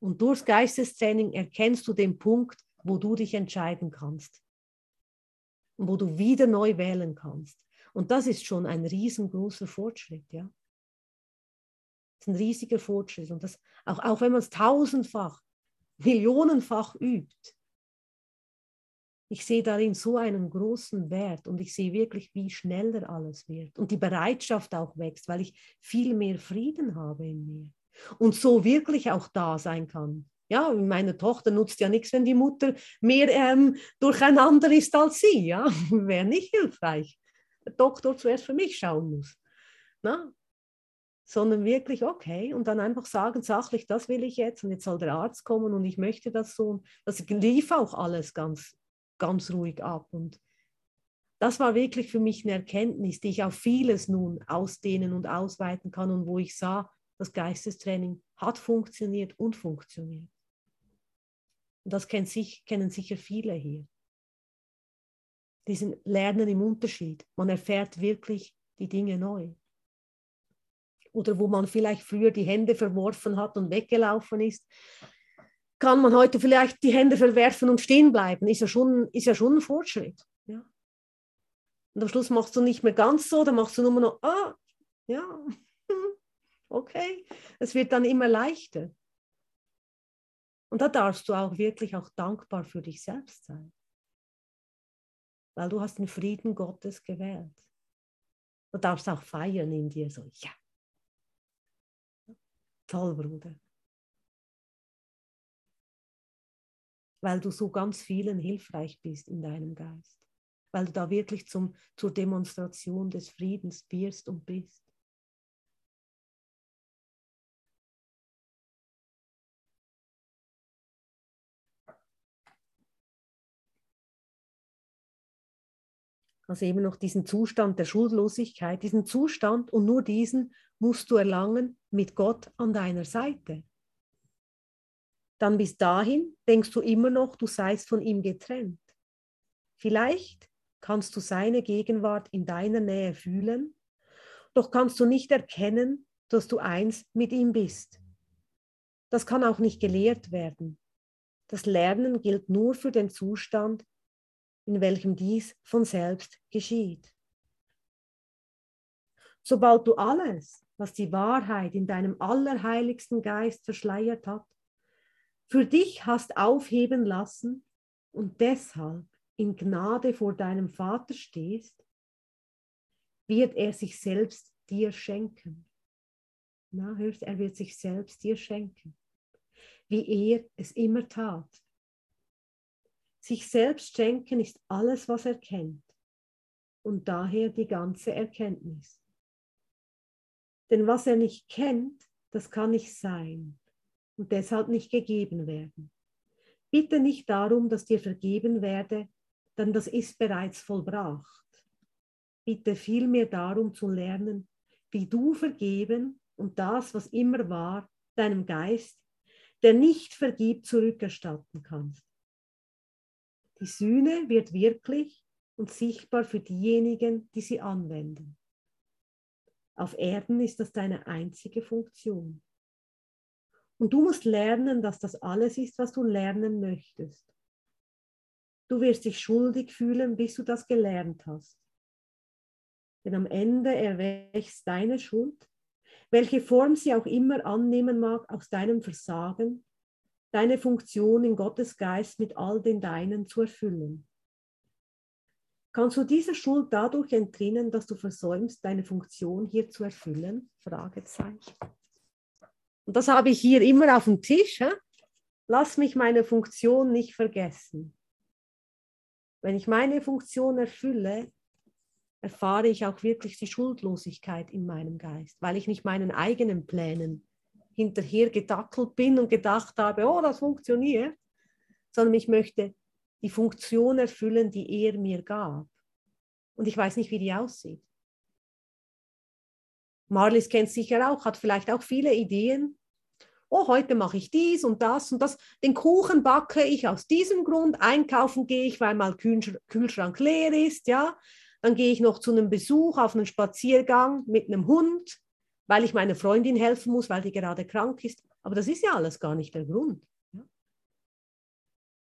Und durchs Geistestraining erkennst du den Punkt, wo du dich entscheiden kannst. Und wo du wieder neu wählen kannst. Und das ist schon ein riesengroßer Fortschritt. Ja? ist ein riesiger Fortschritt. Und das, auch, auch wenn man es tausendfach, millionenfach übt, ich sehe darin so einen großen Wert und ich sehe wirklich, wie schneller alles wird und die Bereitschaft auch wächst, weil ich viel mehr Frieden habe in mir und so wirklich auch da sein kann. Ja, meine Tochter nutzt ja nichts, wenn die Mutter mehr ähm, durcheinander ist als sie. Ja, wäre nicht hilfreich. Der Doktor zuerst für mich schauen muss. Na? sondern wirklich, okay, und dann einfach sagen, sachlich, das will ich jetzt und jetzt soll der Arzt kommen und ich möchte das so. Das lief auch alles ganz, ganz ruhig ab und das war wirklich für mich eine Erkenntnis, die ich auf vieles nun ausdehnen und ausweiten kann und wo ich sah, das Geistestraining hat funktioniert und funktioniert. Und das kennen, sich, kennen sicher viele hier. Diesen Lernen im Unterschied. Man erfährt wirklich die Dinge neu oder wo man vielleicht früher die Hände verworfen hat und weggelaufen ist, kann man heute vielleicht die Hände verwerfen und stehen bleiben. Ist ja schon, ist ja schon ein Fortschritt. Ja. Und am Schluss machst du nicht mehr ganz so, dann machst du nur noch, ah, ja, okay. Es wird dann immer leichter. Und da darfst du auch wirklich auch dankbar für dich selbst sein. Weil du hast den Frieden Gottes gewählt. Du darfst auch feiern in dir so, ja, Toll, Bruder. Weil du so ganz vielen hilfreich bist in deinem Geist. Weil du da wirklich zum, zur Demonstration des Friedens wirst und bist. Also eben noch diesen Zustand der Schuldlosigkeit, diesen Zustand und nur diesen musst du erlangen mit Gott an deiner Seite. Dann bis dahin denkst du immer noch, du seist von ihm getrennt. Vielleicht kannst du seine Gegenwart in deiner Nähe fühlen, doch kannst du nicht erkennen, dass du eins mit ihm bist. Das kann auch nicht gelehrt werden. Das Lernen gilt nur für den Zustand, in welchem dies von selbst geschieht. Sobald du alles, was die Wahrheit in deinem allerheiligsten Geist verschleiert hat, für dich hast aufheben lassen und deshalb in Gnade vor deinem Vater stehst, wird er sich selbst dir schenken. Na, hörst, er wird sich selbst dir schenken, wie er es immer tat. Sich selbst schenken ist alles, was er kennt und daher die ganze Erkenntnis. Denn was er nicht kennt, das kann nicht sein und deshalb nicht gegeben werden. Bitte nicht darum, dass dir vergeben werde, denn das ist bereits vollbracht. Bitte vielmehr darum zu lernen, wie du vergeben und das, was immer war, deinem Geist, der nicht vergibt, zurückerstatten kannst. Die Sühne wird wirklich und sichtbar für diejenigen, die sie anwenden. Auf Erden ist das deine einzige Funktion. Und du musst lernen, dass das alles ist, was du lernen möchtest. Du wirst dich schuldig fühlen, bis du das gelernt hast. Denn am Ende erwächst deine Schuld, welche Form sie auch immer annehmen mag, aus deinem Versagen, deine Funktion in Gottes Geist mit all den Deinen zu erfüllen. Kannst du dieser Schuld dadurch entrinnen, dass du versäumst, deine Funktion hier zu erfüllen? Fragezeichen. Und das habe ich hier immer auf dem Tisch. He? Lass mich meine Funktion nicht vergessen. Wenn ich meine Funktion erfülle, erfahre ich auch wirklich die Schuldlosigkeit in meinem Geist, weil ich nicht meinen eigenen Plänen hinterher gedackelt bin und gedacht habe, oh, das funktioniert, sondern ich möchte die Funktion erfüllen, die er mir gab. Und ich weiß nicht, wie die aussieht. Marlies kennt sicher auch, hat vielleicht auch viele Ideen, oh, heute mache ich dies und das und das. Den Kuchen backe ich aus diesem Grund, einkaufen gehe ich, weil mal Kühlschrank leer ist, ja. Dann gehe ich noch zu einem Besuch auf einen Spaziergang mit einem Hund, weil ich meiner Freundin helfen muss, weil die gerade krank ist. Aber das ist ja alles gar nicht der Grund. Ja?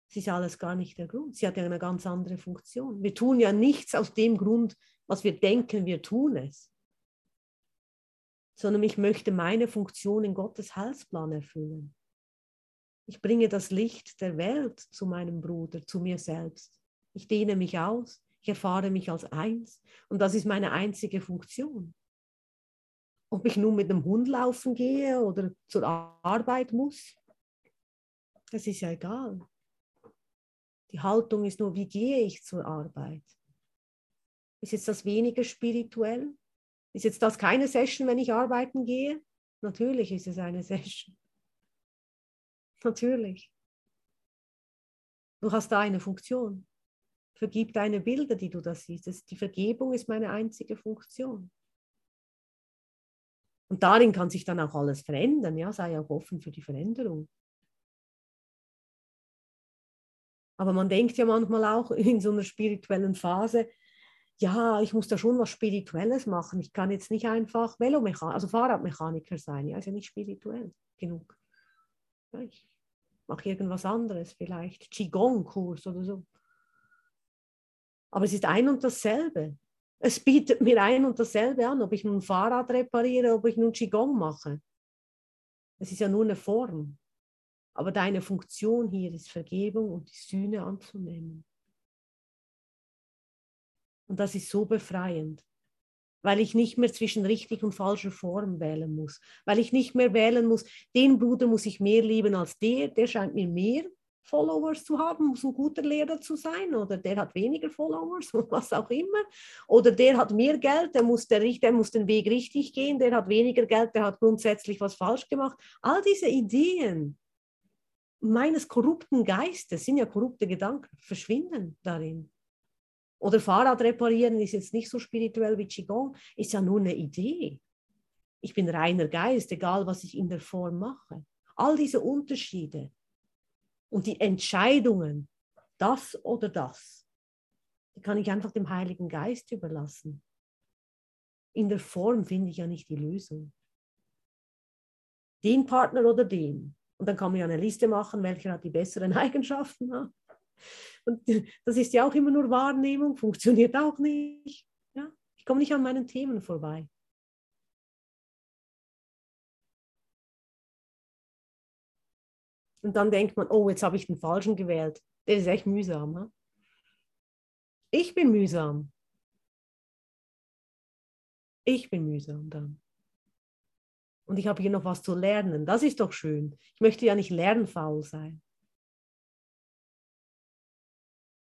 Das ist alles gar nicht der Grund. Sie hat ja eine ganz andere Funktion. Wir tun ja nichts aus dem Grund, was wir denken, wir tun es sondern ich möchte meine Funktion in Gottes Heilsplan erfüllen. Ich bringe das Licht der Welt zu meinem Bruder, zu mir selbst. Ich dehne mich aus, ich erfahre mich als eins und das ist meine einzige Funktion. Ob ich nun mit dem Hund laufen gehe oder zur Arbeit muss, das ist ja egal. Die Haltung ist nur, wie gehe ich zur Arbeit? Ist jetzt das weniger spirituell? Ist jetzt das keine Session, wenn ich arbeiten gehe? Natürlich ist es eine Session. Natürlich. Du hast da eine Funktion. Vergib deine Bilder, die du da siehst. Das, die Vergebung ist meine einzige Funktion. Und darin kann sich dann auch alles verändern. Ja, sei auch offen für die Veränderung. Aber man denkt ja manchmal auch in so einer spirituellen Phase, ja, ich muss da schon was Spirituelles machen. Ich kann jetzt nicht einfach Velomechaniker, also Fahrradmechaniker sein. Ja, ist ja nicht spirituell genug. Ja, ich mache irgendwas anderes, vielleicht Qigong-Kurs oder so. Aber es ist ein und dasselbe. Es bietet mir ein und dasselbe an, ob ich nun Fahrrad repariere, ob ich nun Qigong mache. Es ist ja nur eine Form. Aber deine Funktion hier ist Vergebung und die Sühne anzunehmen. Und das ist so befreiend, weil ich nicht mehr zwischen richtig und falscher Form wählen muss, weil ich nicht mehr wählen muss, den Bruder muss ich mehr lieben als der, der scheint mir mehr Followers zu haben, muss ein guter Lehrer zu sein oder der hat weniger Followers, was auch immer. Oder der hat mehr Geld, der muss, der, der muss den Weg richtig gehen, der hat weniger Geld, der hat grundsätzlich was falsch gemacht. All diese Ideen meines korrupten Geistes sind ja korrupte Gedanken, verschwinden darin. Oder Fahrrad reparieren ist jetzt nicht so spirituell wie Qigong, ist ja nur eine Idee. Ich bin reiner Geist, egal was ich in der Form mache. All diese Unterschiede und die Entscheidungen, das oder das, die kann ich einfach dem Heiligen Geist überlassen. In der Form finde ich ja nicht die Lösung. Den Partner oder den. Und dann kann man ja eine Liste machen, welcher hat die besseren Eigenschaften. Und das ist ja auch immer nur Wahrnehmung, funktioniert auch nicht. Ja? Ich komme nicht an meinen Themen vorbei. Und dann denkt man, oh, jetzt habe ich den Falschen gewählt. Der ist echt mühsam. He? Ich bin mühsam. Ich bin mühsam dann. Und ich habe hier noch was zu lernen. Das ist doch schön. Ich möchte ja nicht lernfaul sein.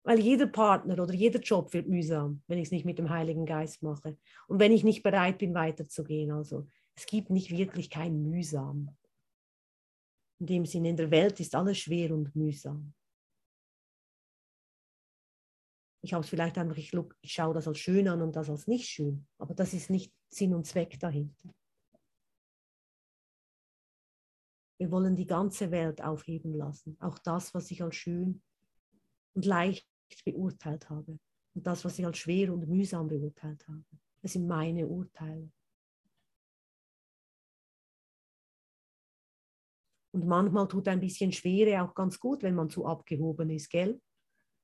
Weil jeder Partner oder jeder Job wird mühsam, wenn ich es nicht mit dem Heiligen Geist mache. Und wenn ich nicht bereit bin, weiterzugehen. Also es gibt nicht wirklich kein mühsam. In dem Sinne, in der Welt ist alles schwer und mühsam. Ich habe es vielleicht einfach, ich, ich schaue das als schön an und das als nicht schön. Aber das ist nicht Sinn und Zweck dahinter. Wir wollen die ganze Welt aufheben lassen. Auch das, was ich als schön und leicht beurteilt habe. Und das, was ich als schwer und mühsam beurteilt habe. Das sind meine Urteile. Und manchmal tut ein bisschen Schwere auch ganz gut, wenn man zu abgehoben ist, gell?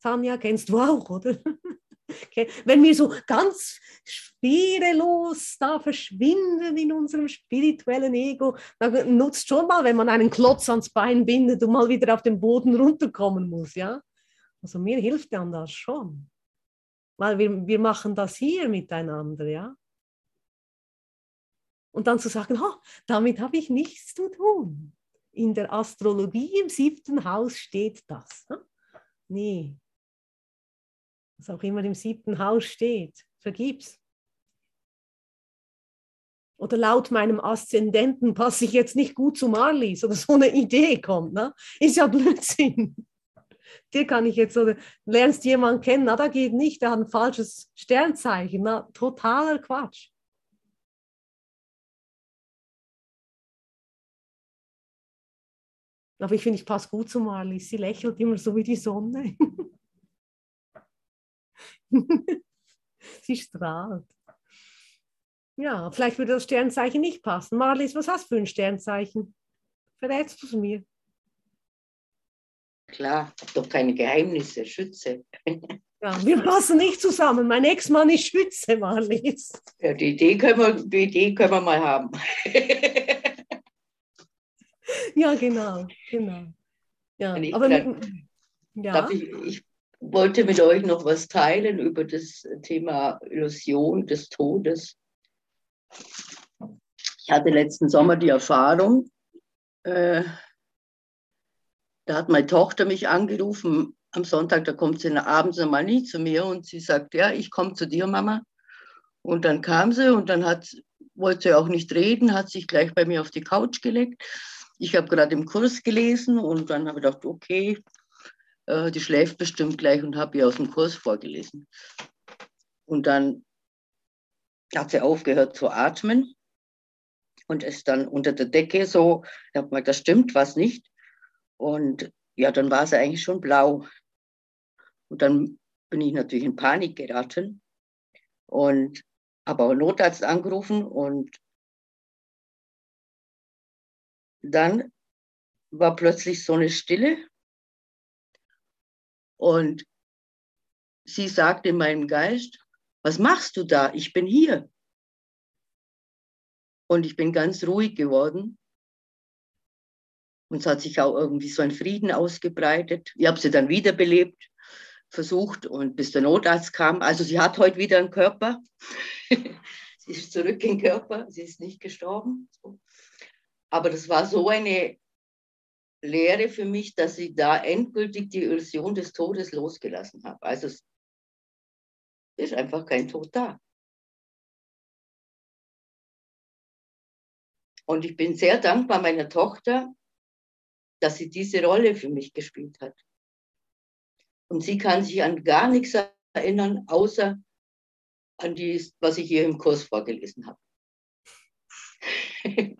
Tanja, kennst du auch, oder? Wenn wir so ganz schwerelos da verschwinden in unserem spirituellen Ego, dann nutzt schon mal, wenn man einen Klotz ans Bein bindet und mal wieder auf den Boden runterkommen muss, ja? Also mir hilft dann das schon. Weil wir, wir machen das hier miteinander, ja? Und dann zu sagen, oh, damit habe ich nichts zu tun. In der Astrologie im siebten Haus steht das. Hm? Nee, was auch immer im siebten Haus steht. Vergib's. Oder laut meinem Aszendenten passe ich jetzt nicht gut zu Marlies oder so eine Idee kommt. Ne? Ist ja Blödsinn. Dir kann ich jetzt, oder lernst jemanden kennen, na, da geht nicht, der hat ein falsches Sternzeichen. Na, totaler Quatsch. Aber ich finde, ich passe gut zu Marlies. Sie lächelt immer so wie die Sonne. Sie strahlt. Ja, vielleicht würde das Sternzeichen nicht passen. Marlies, was hast du für ein Sternzeichen? Verrätst du es mir? Klar, doch keine Geheimnisse, Schütze. Ja, wir passen nicht zusammen. Mein Ex-Mann ist Schütze, Marlies. Ja, die Idee können wir, die Idee können wir mal haben. ja, genau, genau. Ja, aber dann, ja. Ich, ich wollte mit euch noch was teilen über das Thema Illusion des Todes. Ich hatte letzten Sommer die Erfahrung, äh, da hat meine Tochter mich angerufen am Sonntag, da kommt sie abends einmal nie zu mir und sie sagt, ja, ich komme zu dir, Mama. Und dann kam sie und dann hat, wollte sie auch nicht reden, hat sich gleich bei mir auf die Couch gelegt. Ich habe gerade im Kurs gelesen und dann habe ich gedacht, okay, äh, die schläft bestimmt gleich und habe ihr aus dem Kurs vorgelesen. Und dann hat sie aufgehört zu atmen und ist dann unter der Decke so, ich habe mal, das stimmt was nicht. Und ja, dann war sie eigentlich schon blau. Und dann bin ich natürlich in Panik geraten und habe auch Notarzt angerufen und dann war plötzlich so eine Stille und sie sagt in meinem Geist, was machst du da? Ich bin hier. Und ich bin ganz ruhig geworden. Und es hat sich auch irgendwie so ein Frieden ausgebreitet. Ich habe sie dann wiederbelebt, versucht und bis der Notarzt kam. Also sie hat heute wieder einen Körper. sie ist zurück im Körper, sie ist nicht gestorben. Aber das war so eine Lehre für mich, dass ich da endgültig die Illusion des Todes losgelassen habe. Also es ist einfach kein Tod da. Und ich bin sehr dankbar meiner Tochter, dass sie diese Rolle für mich gespielt hat. Und sie kann sich an gar nichts erinnern, außer an die, was ich ihr im Kurs vorgelesen habe.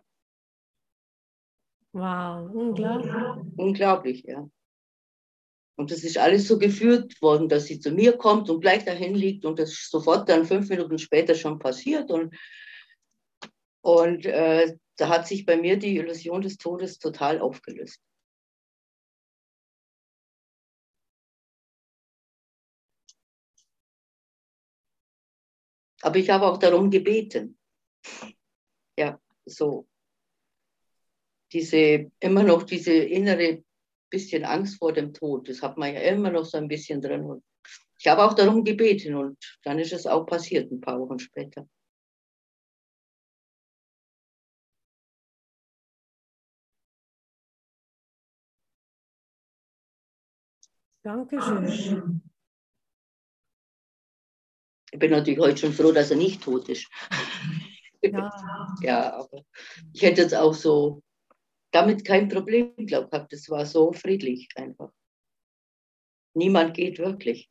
Wow, unglaublich. Unglaublich, ja. Und das ist alles so geführt worden, dass sie zu mir kommt und gleich dahin liegt und das sofort dann fünf Minuten später schon passiert. Und, und äh, da hat sich bei mir die Illusion des Todes total aufgelöst. Aber ich habe auch darum gebeten. Ja, so diese, immer noch diese innere bisschen Angst vor dem Tod. Das hat man ja immer noch so ein bisschen drin. Und ich habe auch darum gebeten und dann ist es auch passiert, ein paar Wochen später. Dankeschön. Ich bin natürlich heute schon froh, dass er nicht tot ist. Ja. ja, aber ich hätte jetzt auch so damit kein Problem, glaube ich, Das war so friedlich einfach. Niemand geht wirklich.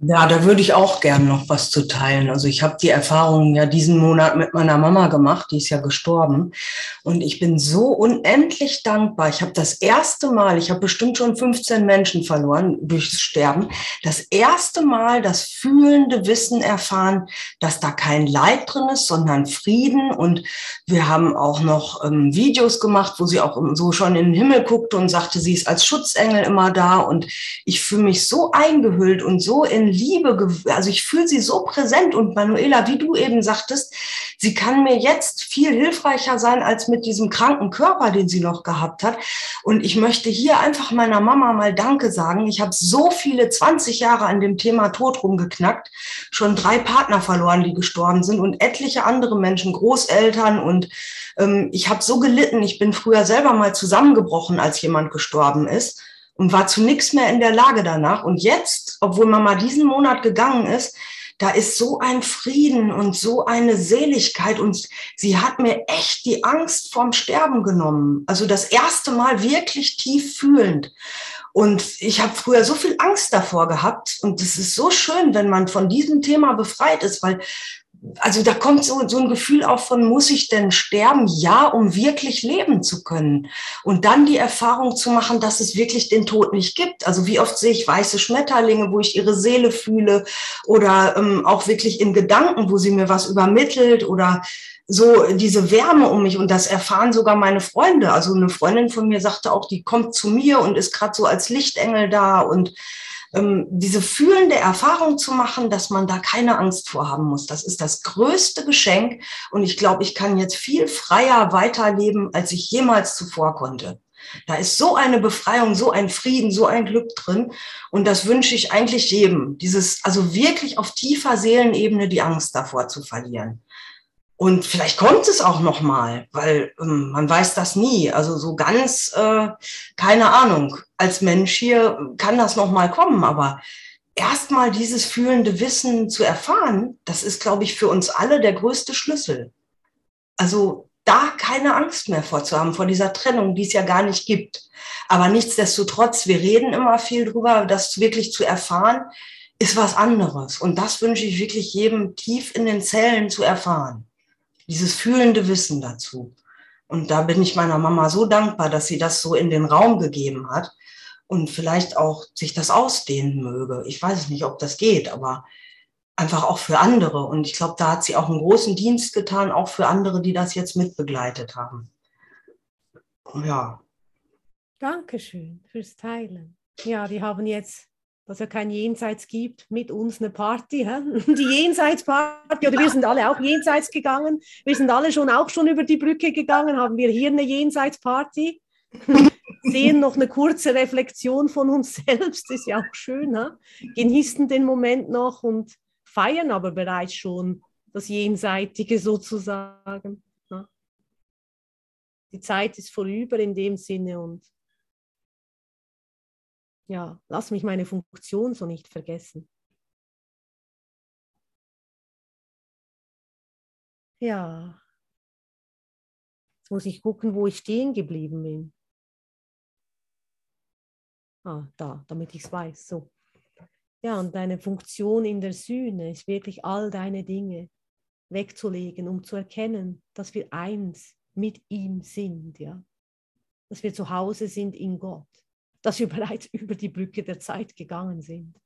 Ja, da würde ich auch gern noch was zu teilen. Also ich habe die Erfahrung ja diesen Monat mit meiner Mama gemacht, die ist ja gestorben. Und ich bin so unendlich dankbar. Ich habe das erste Mal, ich habe bestimmt schon 15 Menschen verloren durchs Sterben, das erste Mal das fühlende Wissen erfahren, dass da kein Leid drin ist, sondern Frieden. Und wir haben auch noch ähm, Videos gemacht, wo sie auch so schon in den Himmel guckte und sagte, sie ist als Schutzengel immer da. Und ich fühle mich so eingehüllt und so in Liebe, also ich fühle sie so präsent und Manuela, wie du eben sagtest, sie kann mir jetzt viel hilfreicher sein als mit diesem kranken Körper, den sie noch gehabt hat. Und ich möchte hier einfach meiner Mama mal Danke sagen. Ich habe so viele 20 Jahre an dem Thema Tod rumgeknackt, schon drei Partner verloren, die gestorben sind und etliche andere Menschen, Großeltern und ähm, ich habe so gelitten. Ich bin früher selber mal zusammengebrochen, als jemand gestorben ist und war zu nichts mehr in der Lage danach. Und jetzt, obwohl Mama diesen Monat gegangen ist, da ist so ein Frieden und so eine Seligkeit und sie hat mir echt die Angst vorm Sterben genommen. Also das erste Mal wirklich tief fühlend. Und ich habe früher so viel Angst davor gehabt und es ist so schön, wenn man von diesem Thema befreit ist, weil also da kommt so, so ein Gefühl auch von, muss ich denn sterben? Ja, um wirklich leben zu können. Und dann die Erfahrung zu machen, dass es wirklich den Tod nicht gibt. Also wie oft sehe ich weiße Schmetterlinge, wo ich ihre Seele fühle oder ähm, auch wirklich in Gedanken, wo sie mir was übermittelt oder so diese Wärme um mich und das erfahren sogar meine Freunde. Also eine Freundin von mir sagte auch, die kommt zu mir und ist gerade so als Lichtengel da und ähm, diese fühlende Erfahrung zu machen, dass man da keine Angst vor haben muss. Das ist das größte Geschenk und ich glaube, ich kann jetzt viel freier weiterleben, als ich jemals zuvor konnte. Da ist so eine Befreiung, so ein Frieden, so ein Glück drin. Und das wünsche ich eigentlich jedem. Dieses, also wirklich auf tiefer Seelenebene die Angst davor zu verlieren. Und vielleicht kommt es auch noch mal, weil ähm, man weiß das nie. Also so ganz, äh, keine Ahnung. Als Mensch hier kann das noch mal kommen, aber erstmal dieses fühlende Wissen zu erfahren, das ist, glaube ich, für uns alle der größte Schlüssel. Also da keine Angst mehr vorzuhaben, vor dieser Trennung, die es ja gar nicht gibt. Aber nichtsdestotrotz, wir reden immer viel drüber, das wirklich zu erfahren, ist was anderes. Und das wünsche ich wirklich jedem tief in den Zellen zu erfahren dieses fühlende Wissen dazu. Und da bin ich meiner Mama so dankbar, dass sie das so in den Raum gegeben hat und vielleicht auch sich das ausdehnen möge. Ich weiß nicht, ob das geht, aber einfach auch für andere. Und ich glaube, da hat sie auch einen großen Dienst getan, auch für andere, die das jetzt mitbegleitet haben. Ja. Dankeschön fürs Teilen. Ja, die haben jetzt dass es kein Jenseits gibt, mit uns eine Party. Hä? Die Jenseitsparty, oder wir sind alle auch jenseits gegangen. Wir sind alle schon auch schon über die Brücke gegangen, haben wir hier eine Jenseitsparty. Sehen noch eine kurze Reflexion von uns selbst, ist ja auch schön. Hä? Genießen den Moment noch und feiern aber bereits schon das Jenseitige sozusagen. Hä? Die Zeit ist vorüber in dem Sinne und ja, lass mich meine Funktion so nicht vergessen. Ja, jetzt muss ich gucken, wo ich stehen geblieben bin. Ah, da, damit ich es weiß. So. Ja, und deine Funktion in der Sühne ist wirklich all deine Dinge wegzulegen, um zu erkennen, dass wir eins mit ihm sind, ja. Dass wir zu Hause sind in Gott dass wir bereits über die Brücke der Zeit gegangen sind.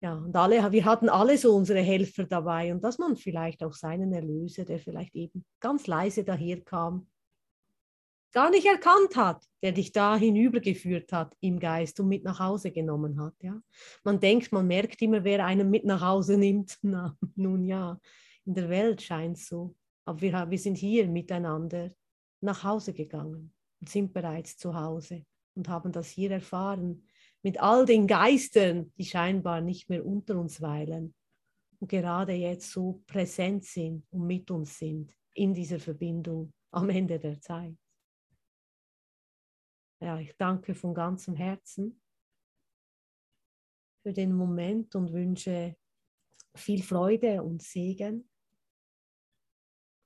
Ja, und alle, wir hatten alle so unsere Helfer dabei und dass man vielleicht auch seinen Erlöser, der vielleicht eben ganz leise daherkam, gar nicht erkannt hat, der dich da hinübergeführt hat im Geist und mit nach Hause genommen hat. Ja? Man denkt, man merkt immer, wer einen mit nach Hause nimmt. Na, nun ja, in der Welt scheint so. Aber wir, wir sind hier miteinander nach Hause gegangen und sind bereits zu Hause und haben das hier erfahren mit all den Geistern, die scheinbar nicht mehr unter uns weilen und gerade jetzt so präsent sind und mit uns sind in dieser Verbindung am Ende der Zeit. Ja, ich danke von ganzem Herzen für den Moment und wünsche viel Freude und Segen.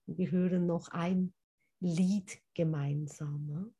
Wir hören noch ein Lied gemeinsam.